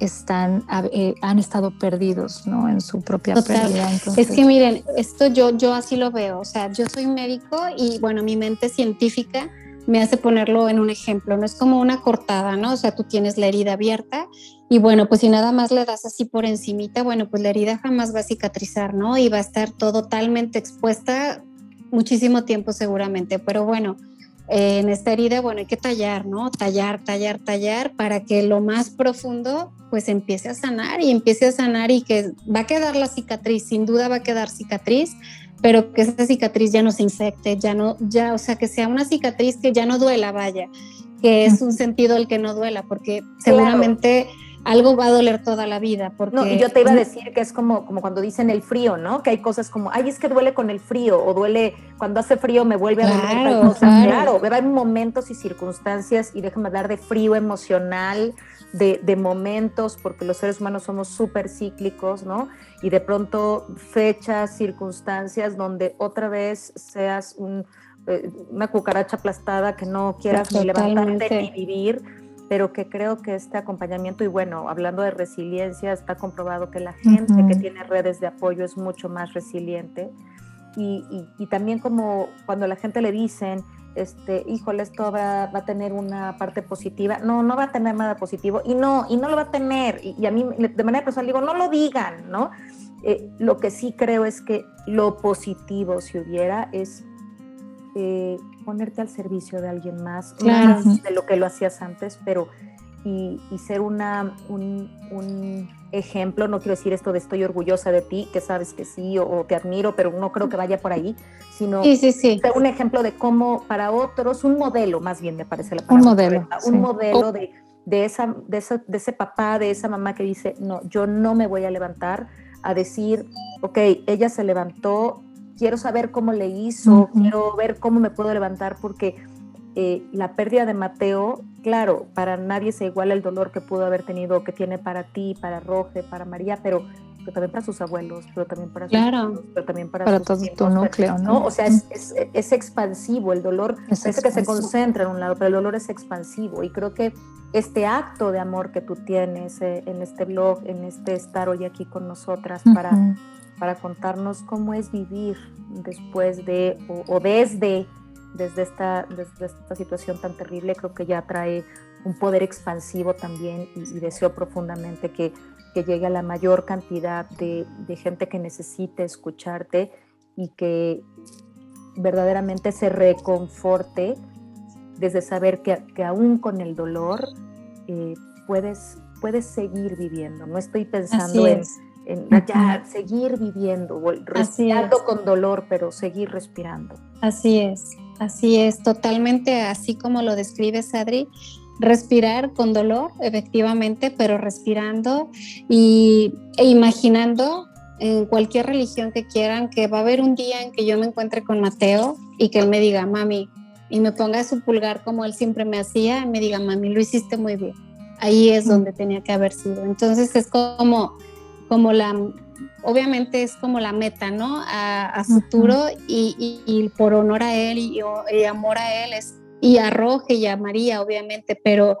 están, eh, han estado perdidos ¿no? en su propia pérdida. Es que miren, esto yo, yo así lo veo, o sea, yo soy médico y bueno, mi mente científica me hace ponerlo en un ejemplo, no es como una cortada, ¿no? O sea, tú tienes la herida abierta y bueno, pues si nada más le das así por encimita, bueno, pues la herida jamás va a cicatrizar, ¿no? Y va a estar totalmente expuesta muchísimo tiempo seguramente, pero bueno, en esta herida, bueno, hay que tallar, ¿no? Tallar, tallar, tallar para que lo más profundo pues empiece a sanar y empiece a sanar y que va a quedar la cicatriz, sin duda va a quedar cicatriz, pero que esa cicatriz ya no se infecte, ya no, ya, o sea, que sea una cicatriz que ya no duela, vaya, que es un sentido el que no duela, porque seguramente algo va a doler toda la vida. Porque... No, y yo te iba a decir que es como, como cuando dicen el frío, ¿no? Que hay cosas como, ay, es que duele con el frío, o duele cuando hace frío me vuelve a doler. Claro, claro, hay momentos y circunstancias, y déjame hablar de frío emocional, de, de momentos, porque los seres humanos somos súper cíclicos, ¿no? Y de pronto fechas, circunstancias donde otra vez seas un, eh, una cucaracha aplastada que no quieras ni levantarte ni vivir pero que creo que este acompañamiento, y bueno, hablando de resiliencia, está comprobado que la gente que tiene redes de apoyo es mucho más resiliente. Y, y, también como cuando a la gente le dicen, este, híjole, esto va, va, a tener una parte positiva, no, no va a tener nada positivo, y no, y no lo va a tener. Y, a mí de manera personal digo, no lo digan, ¿no? Eh, lo que sí creo es que lo positivo, si hubiera, es eh, ponerte al servicio de alguien más, de lo que lo hacías antes, pero y, ser una, un, ejemplo, no quiero decir esto de estoy orgullosa de ti, que sabes que sí, o, te admiro, pero no creo que vaya por ahí, sino ser un ejemplo de cómo para otros, un modelo más bien me parece la palabra. Un modelo. Un modelo de, de, esa, de, esa, de ese papá, de esa mamá que dice, no, yo no me voy a levantar a decir, ok, ella se levantó quiero saber cómo le hizo, quiero ver cómo me puedo levantar, porque eh, la pérdida de Mateo, claro, para nadie se iguala el dolor que pudo haber tenido, que tiene para ti, para Roge, para María, pero, también para sus abuelos, pero también para sus hijos, pero también para, para todo tu núcleo, ¿no? O sea, es, es, expansivo, el dolor es que se concentra en un lado, pero el dolor es expansivo y creo que este acto de amor que tú tienes eh, en este blog, en este estar hoy aquí con nosotras para para contarnos cómo es vivir después de o, desde, desde, esta, desde esta situación tan terrible. Creo que ya trae un poder expansivo también y, deseo profundamente que, que, llegue a la mayor cantidad de, de, gente que necesite escucharte y que verdaderamente se reconforte desde saber que, que aún con el dolor eh, puedes, puedes seguir viviendo. No estoy pensando en en ya seguir viviendo, respirando con dolor, pero seguir respirando. Así es, así es, totalmente así como lo describes, Adri. Respirar con dolor, efectivamente, pero respirando y, e imaginando en cualquier religión que quieran que va a haber un día en que yo me encuentre con Mateo y que él me diga, mami, y me ponga su pulgar como él siempre me hacía, y me diga, mami, lo hiciste muy bien. Ahí es donde tenía que haber sido. Entonces es como como la, obviamente es como la meta, ¿no? A, futuro y, por honor a él y, amor a él es, y a Roge y a María, obviamente, pero,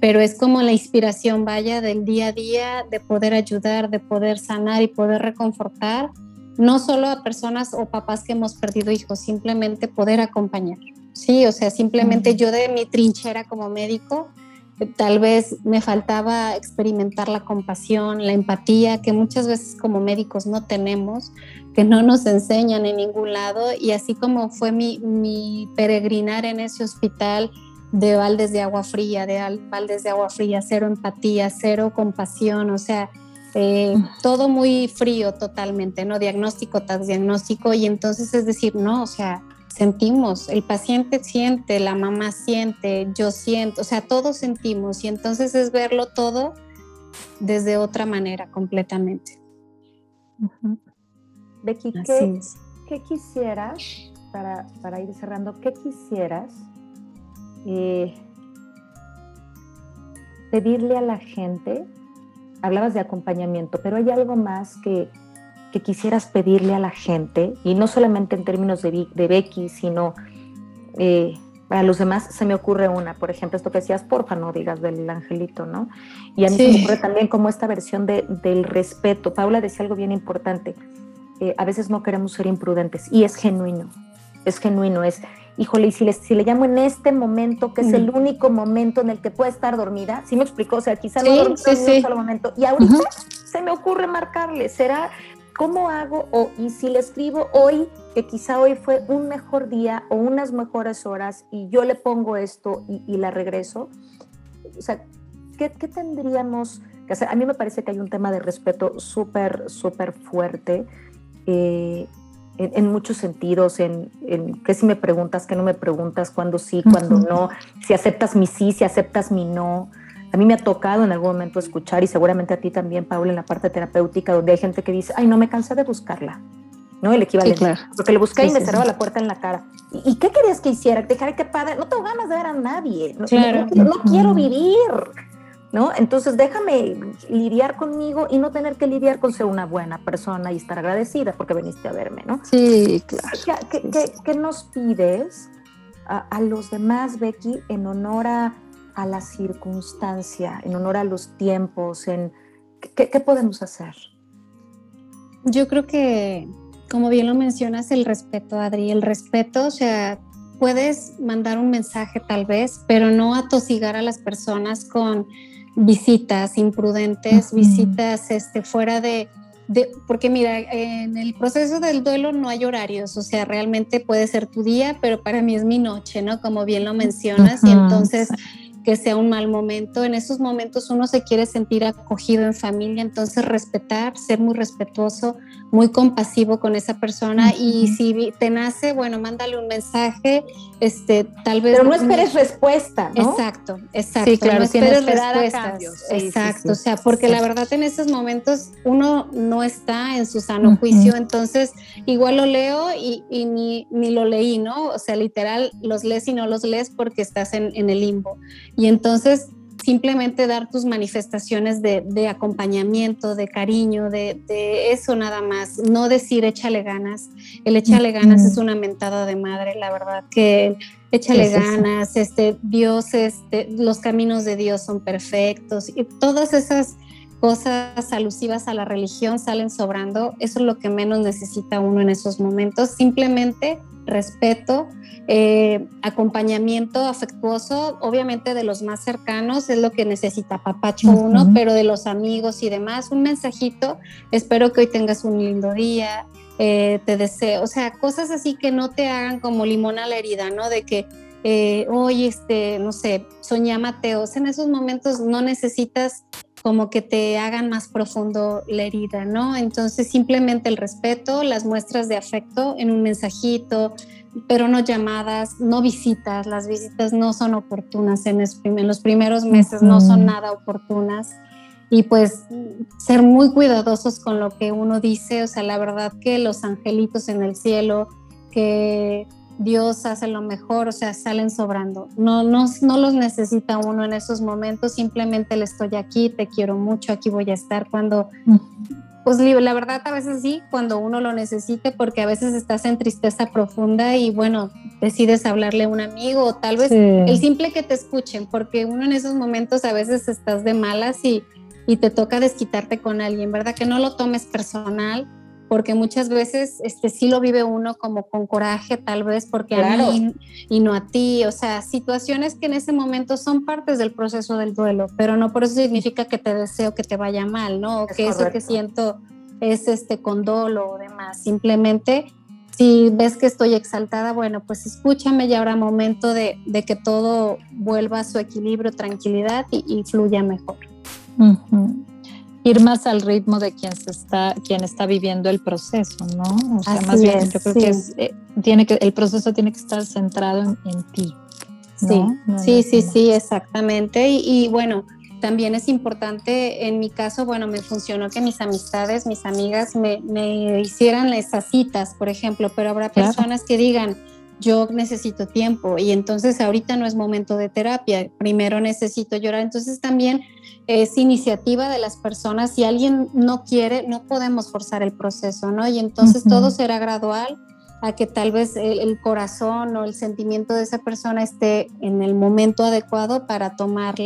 pero es como la inspiración, vaya, del día a día, de poder ayudar, de poder sanar y poder reconfortar, no solo a personas o papás que hemos perdido hijos, simplemente poder acompañar. Sí, o sea, simplemente yo de mi trinchera como médico, tal vez me faltaba experimentar la compasión, la empatía, que muchas veces como médicos no tenemos, que no nos enseñan en ningún lado. Y así como fue mi, peregrinar en ese hospital de baldes de agua fría, de baldes de agua fría, cero empatía, cero compasión, o sea, eh, todo muy frío totalmente, ¿no? Diagnóstico tras diagnóstico. Y entonces es decir, no, o sea, sentimos, el paciente siente, la mamá siente, yo siento, o sea, todos sentimos y entonces es verlo todo desde otra manera completamente. Becky, ¿qué, ¿qué, quisieras, para, para, ir cerrando, qué quisieras eh, pedirle a la gente? Hablabas de acompañamiento, pero hay algo más que, que quisieras pedirle a la gente, y no solamente en términos de, de Becky, sino eh, para los demás se me ocurre una, por ejemplo, esto que decías, porfa, no digas del angelito, ¿no? Y a mí se me ocurre también como esta versión de, del respeto. Paula decía algo bien importante, eh, a veces no queremos ser imprudentes y es genuino, es genuino, es, híjole, y si le, si le llamo en este momento, que es el único momento en el que puede estar dormida, ¿sí me explicó? O sea, quizá no dormida en un solo momento, y ahorita se me ocurre marcarle, será, ¿cómo hago? O, y si le escribo hoy, que quizá hoy fue un mejor día o unas mejores horas y yo le pongo esto y, la regreso. O sea, ¿qué, tendríamos que hacer? A mí me parece que hay un tema de respeto súper, súper fuerte eh, en, muchos sentidos, en, en qué si me preguntas, qué no me preguntas, cuándo sí, cuándo no, si aceptas mi sí, si aceptas mi no. A mí me ha tocado en algún momento escuchar, y seguramente a ti también, Paula, en la parte terapéutica, donde hay gente que dice, ay, no me cansé de buscarla ¿no? El equivalente. Porque le busqué y me cerraba la puerta en la cara. ¿Y, qué querías que hiciera? Dejar que padre, no tengo ganas de ver a nadie. No, no, quiero vivir. ¿No? Entonces déjame lidiar conmigo y no tener que lidiar con ser una buena persona y estar agradecida porque viniste a verme, ¿no? Sí, claro. ¿Qué, nos pides a, los demás, Becky, en honor a, a, la circunstancia, en honor a los tiempos, en qué, qué podemos hacer? Yo creo que como bien lo mencionas, el respeto, Adri, el respeto, o sea, puedes mandar un mensaje tal vez, pero no atosigar a las personas con visitas imprudentes, visitas este, fuera de, de, porque mira, en el proceso del duelo no hay horarios, o sea, realmente puede ser tu día, pero para mí es mi noche, ¿no? Como bien lo mencionas, y entonces que sea un mal momento. En esos momentos uno se quiere sentir acogido en familia, entonces respetar, ser muy respetuoso, muy compasivo con esa persona y si te nace, bueno, mándale un mensaje, este, tal vez... Pero no esperes respuesta, ¿no? Exacto, exacto. Sí, claro, no esperes respuestas. exacto, o sea, porque la verdad en esos momentos uno no está en su sano juicio, entonces igual lo leo y, ni, ni, lo leí, ¿no? O sea, literal, los lees y no los lees porque estás en, en el limbo. Y entonces simplemente dar tus manifestaciones de, acompañamiento, de cariño, de, eso nada más, no decir échale ganas. El échale ganas es una mentada de madre, la verdad que échale ganas, este Dios, este, los caminos de Dios son perfectos y todas esas cosas alusivas a la religión salen sobrando, eso es lo que menos necesita uno en esos momentos, simplemente respeto, eh, acompañamiento afectuoso, obviamente de los más cercanos, es lo que necesita Papacho uno, pero de los amigos y demás, un mensajito, espero que hoy tengas un lindo día, eh, te deseo, o sea, cosas así que no te hagan como limón a la herida, ¿no? De que eh, hoy, este, no sé, soñé Mateos, en esos momentos no necesitas como que te hagan más profundo la herida, ¿no? Entonces simplemente el respeto, las muestras de afecto en un mensajito, pero no llamadas, no visitas, las visitas no son oportunas en, los primeros meses, no son nada oportunas. Y pues ser muy cuidadosos con lo que uno dice, o sea, la verdad que los angelitos en el cielo, que Dios hace lo mejor, o sea, salen sobrando. No, no, no los necesita uno en esos momentos, simplemente le estoy aquí, te quiero mucho, aquí voy a estar cuando, pues la verdad a veces sí, cuando uno lo necesite, porque a veces estás en tristeza profunda y bueno, decides hablarle a un amigo o tal vez el simple que te escuchen, porque uno en esos momentos a veces estás de malas y, y te toca desquitarte con alguien, ¿verdad? Que no lo tomes personal porque muchas veces este, sí lo vive uno como con coraje, tal vez porque a mí y no a ti, o sea, situaciones que en ese momento son partes del proceso del duelo, pero no por eso significa que te deseo que te vaya mal, ¿no? O que eso que siento es este condolo o demás, simplemente si ves que estoy exaltada, bueno, pues escúchame, ya habrá momento de, que todo vuelva a su equilibrio, tranquilidad y, fluya mejor ir más al ritmo de quien se está, quien está viviendo el proceso, ¿no? O sea, más bien, yo creo que, eh, tiene que el proceso tiene que estar centrado en, ti. Sí, sí, sí, sí, exactamente. Y, bueno, también es importante, en mi caso, bueno, me funcionó que mis amistades, mis amigas me, me hicieran esas citas, por ejemplo, pero habrá personas que digan, yo necesito tiempo y entonces ahorita no es momento de terapia, primero necesito llorar. Entonces también es iniciativa de las personas. Si alguien no quiere, no podemos forzar el proceso, ¿no? Y entonces todo será gradual a que tal vez el, corazón o el sentimiento de esa persona esté en el momento adecuado para tomar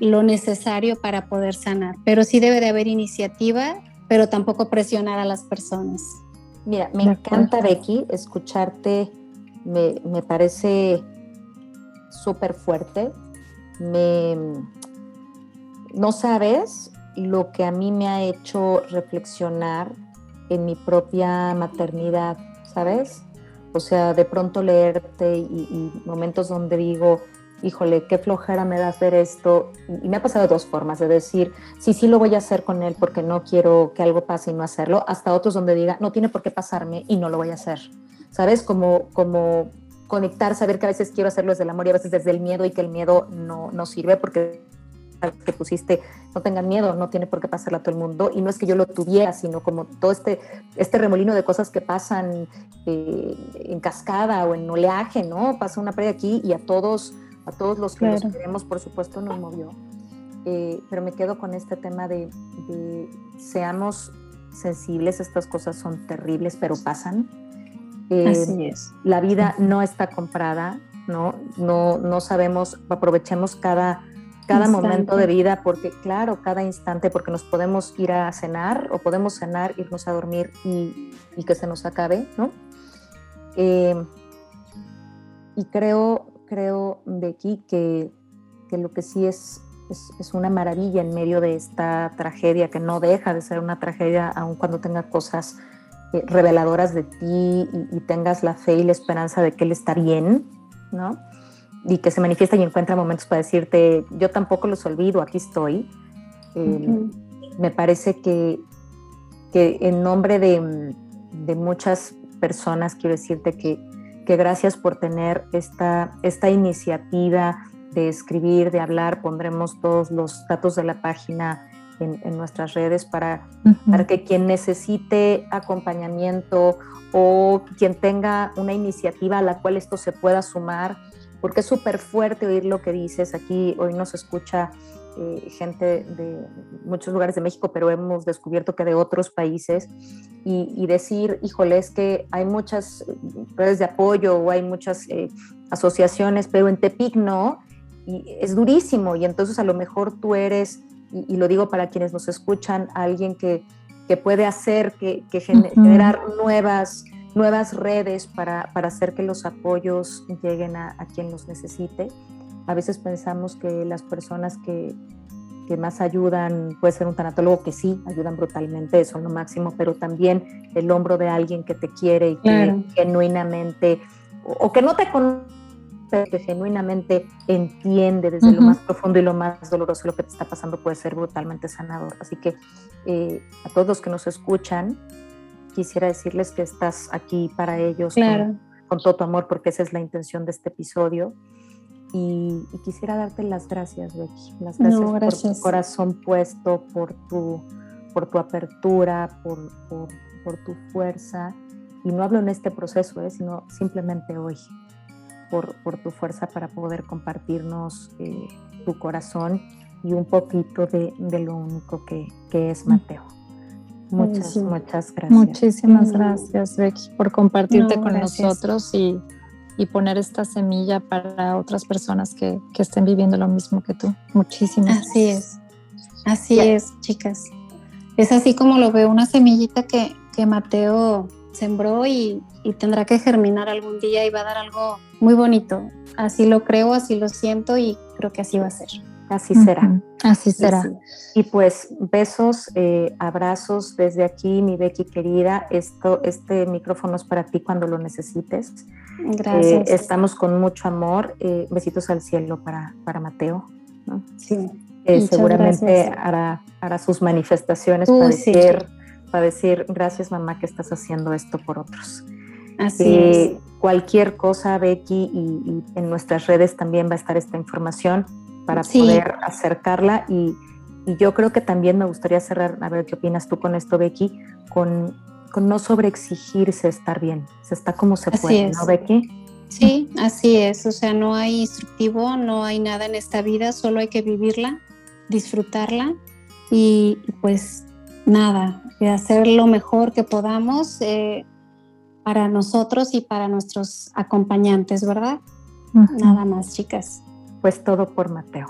lo necesario para poder sanar. Pero sí debe de haber iniciativa, pero tampoco presionar a las personas. Mira, me encanta, Becky, escucharte me, parece súper fuerte. Me, no sabes lo que a mí me ha hecho reflexionar en mi propia maternidad, ¿sabes? O sea, de pronto leerte y, momentos donde digo, híjole, qué flojera me da hacer esto. Y, me ha pasado dos formas, de decir, sí, sí lo voy a hacer con él porque no quiero que algo pase y no hacerlo, hasta otros donde diga, no tiene por qué pasarme y no lo voy a hacer. ¿sabes? Como, como conectar, saber que a veces quiero hacerlo desde el amor y a veces desde el miedo y que el miedo no, no sirve porque que pusiste, no tengan miedo, no tiene por qué pasarle a todo el mundo. Y no es que yo lo tuviera, sino como todo este, este remolino de cosas que pasan eh, en cascada o en oleaje, ¿no? Pasa una pérdida aquí y a todos, a todos los que nos queremos, por supuesto, nos movió. Eh, pero me quedo con este tema de, de seamos sensibles, estas cosas son terribles, pero pasan Así es. La vida no está comprada, ¿no? No, no sabemos, aprovechemos cada, cada momento de vida, porque claro, cada instante, porque nos podemos ir a cenar o podemos cenar, irnos a dormir y, que se nos acabe, ¿no? Eh, y creo, creo, Becky, que, que lo que sí es, es, es, una maravilla en medio de esta tragedia, que no deja de ser una tragedia, aun cuando tenga cosas eh, reveladoras de ti y, tengas la fe y la esperanza de que Él está bien, ¿no? Y que se manifiesta y encuentra momentos para decirte, yo tampoco los olvido, aquí estoy. Me parece que, que en nombre de, de, muchas personas quiero decirte que, que gracias por tener esta, esta iniciativa de escribir, de hablar. Pondremos todos los datos de la página en, nuestras redes para, para, que quien necesite acompañamiento o quien tenga una iniciativa a la cual esto se pueda sumar, porque es súper fuerte oír lo que dices. Aquí hoy nos escucha eh, gente de muchos lugares de México, pero hemos descubierto que de otros países, y, decir, híjole, es que hay muchas redes de apoyo o hay muchas eh, asociaciones, pero en Tepic no, y es durísimo, y entonces a lo mejor tú eres y, lo digo para quienes nos escuchan, alguien que, que puede hacer, que, que generar nuevas, nuevas redes para, para, hacer que los apoyos lleguen a, a, quien los necesite. A veces pensamos que las personas que, que más ayudan, puede ser un tanatólogo que sí, ayudan brutalmente, son lo máximo, pero también el hombro de alguien que te quiere y que genuinamente, o, o que no te conoce que genuinamente entiende desde lo más profundo y lo más doloroso lo que te está pasando puede ser brutalmente sanador. Así que eh, a todos los que nos escuchan, quisiera decirles que estás aquí para ellos con, todo tu amor, porque esa es la intención de este episodio. Y, quisiera darte las gracias, Becky. Las gracias, por tu corazón puesto, por tu, por tu apertura, por, por, tu fuerza. Y no hablo en este proceso, ¿eh? sino simplemente hoy por, tu fuerza para poder compartirnos eh, tu corazón y un poquito de, lo único que, es Mateo. Muchas, muchas gracias. Muchísimas gracias, Becky, por compartirte con nosotros y, poner esta semilla para otras personas que, estén viviendo lo mismo que tú. Muchísimas Así es. Así es, chicas. Es así como lo veo, una semillita que, que Mateo sembró y, tendrá que germinar algún día y va a dar algo muy bonito. Así lo creo, así lo siento y creo que así va a ser. Así será. Así será. Y pues besos, eh, abrazos desde aquí, mi Becky querida. Esto, este micrófono es para ti cuando lo necesites. Gracias. Eh, estamos con mucho amor. Eh, besitos al cielo para, para Mateo. Sí. seguramente hará, hará sus manifestaciones para decir para decir gracias mamá que estás haciendo esto por otros. Así es. Cualquier cosa, Becky, y, en nuestras redes también va a estar esta información. Para poder acercarla y, yo creo que también me gustaría cerrar, a ver qué opinas tú con esto, Becky, con, con no sobreexigirse estar bien, se está como se puede, ¿no, Becky? Sí, así es, o sea, no hay instructivo, no hay nada en esta vida, solo hay que vivirla, disfrutarla y pues nada, hacer lo mejor que podamos eh, para nosotros y para nuestros acompañantes, ¿verdad? Nada más, chicas. Pues todo por Mateo.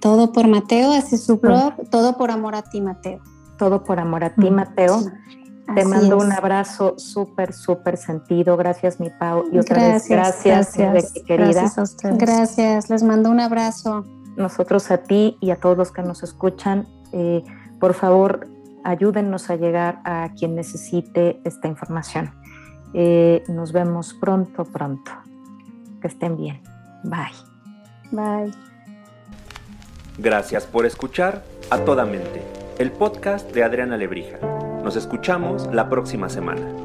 Todo por Mateo, así su blog, todo por amor a ti, Mateo. Todo por amor a ti, Mateo. Te mando un abrazo súper, súper sentido. Gracias, mi Pau. Y otra vez, gracias, gracias querida. Gracias a ustedes. Gracias, les mando un abrazo. Nosotros a ti y a todos los que nos escuchan, eh, por favor, ayúdennos a llegar a quien necesite esta información. Eh, nos vemos pronto, pronto. Que estén bien. Bye. Bye. Gracias por escuchar A Toda Mente, el podcast de Adriana Lebrija. Nos escuchamos la próxima semana.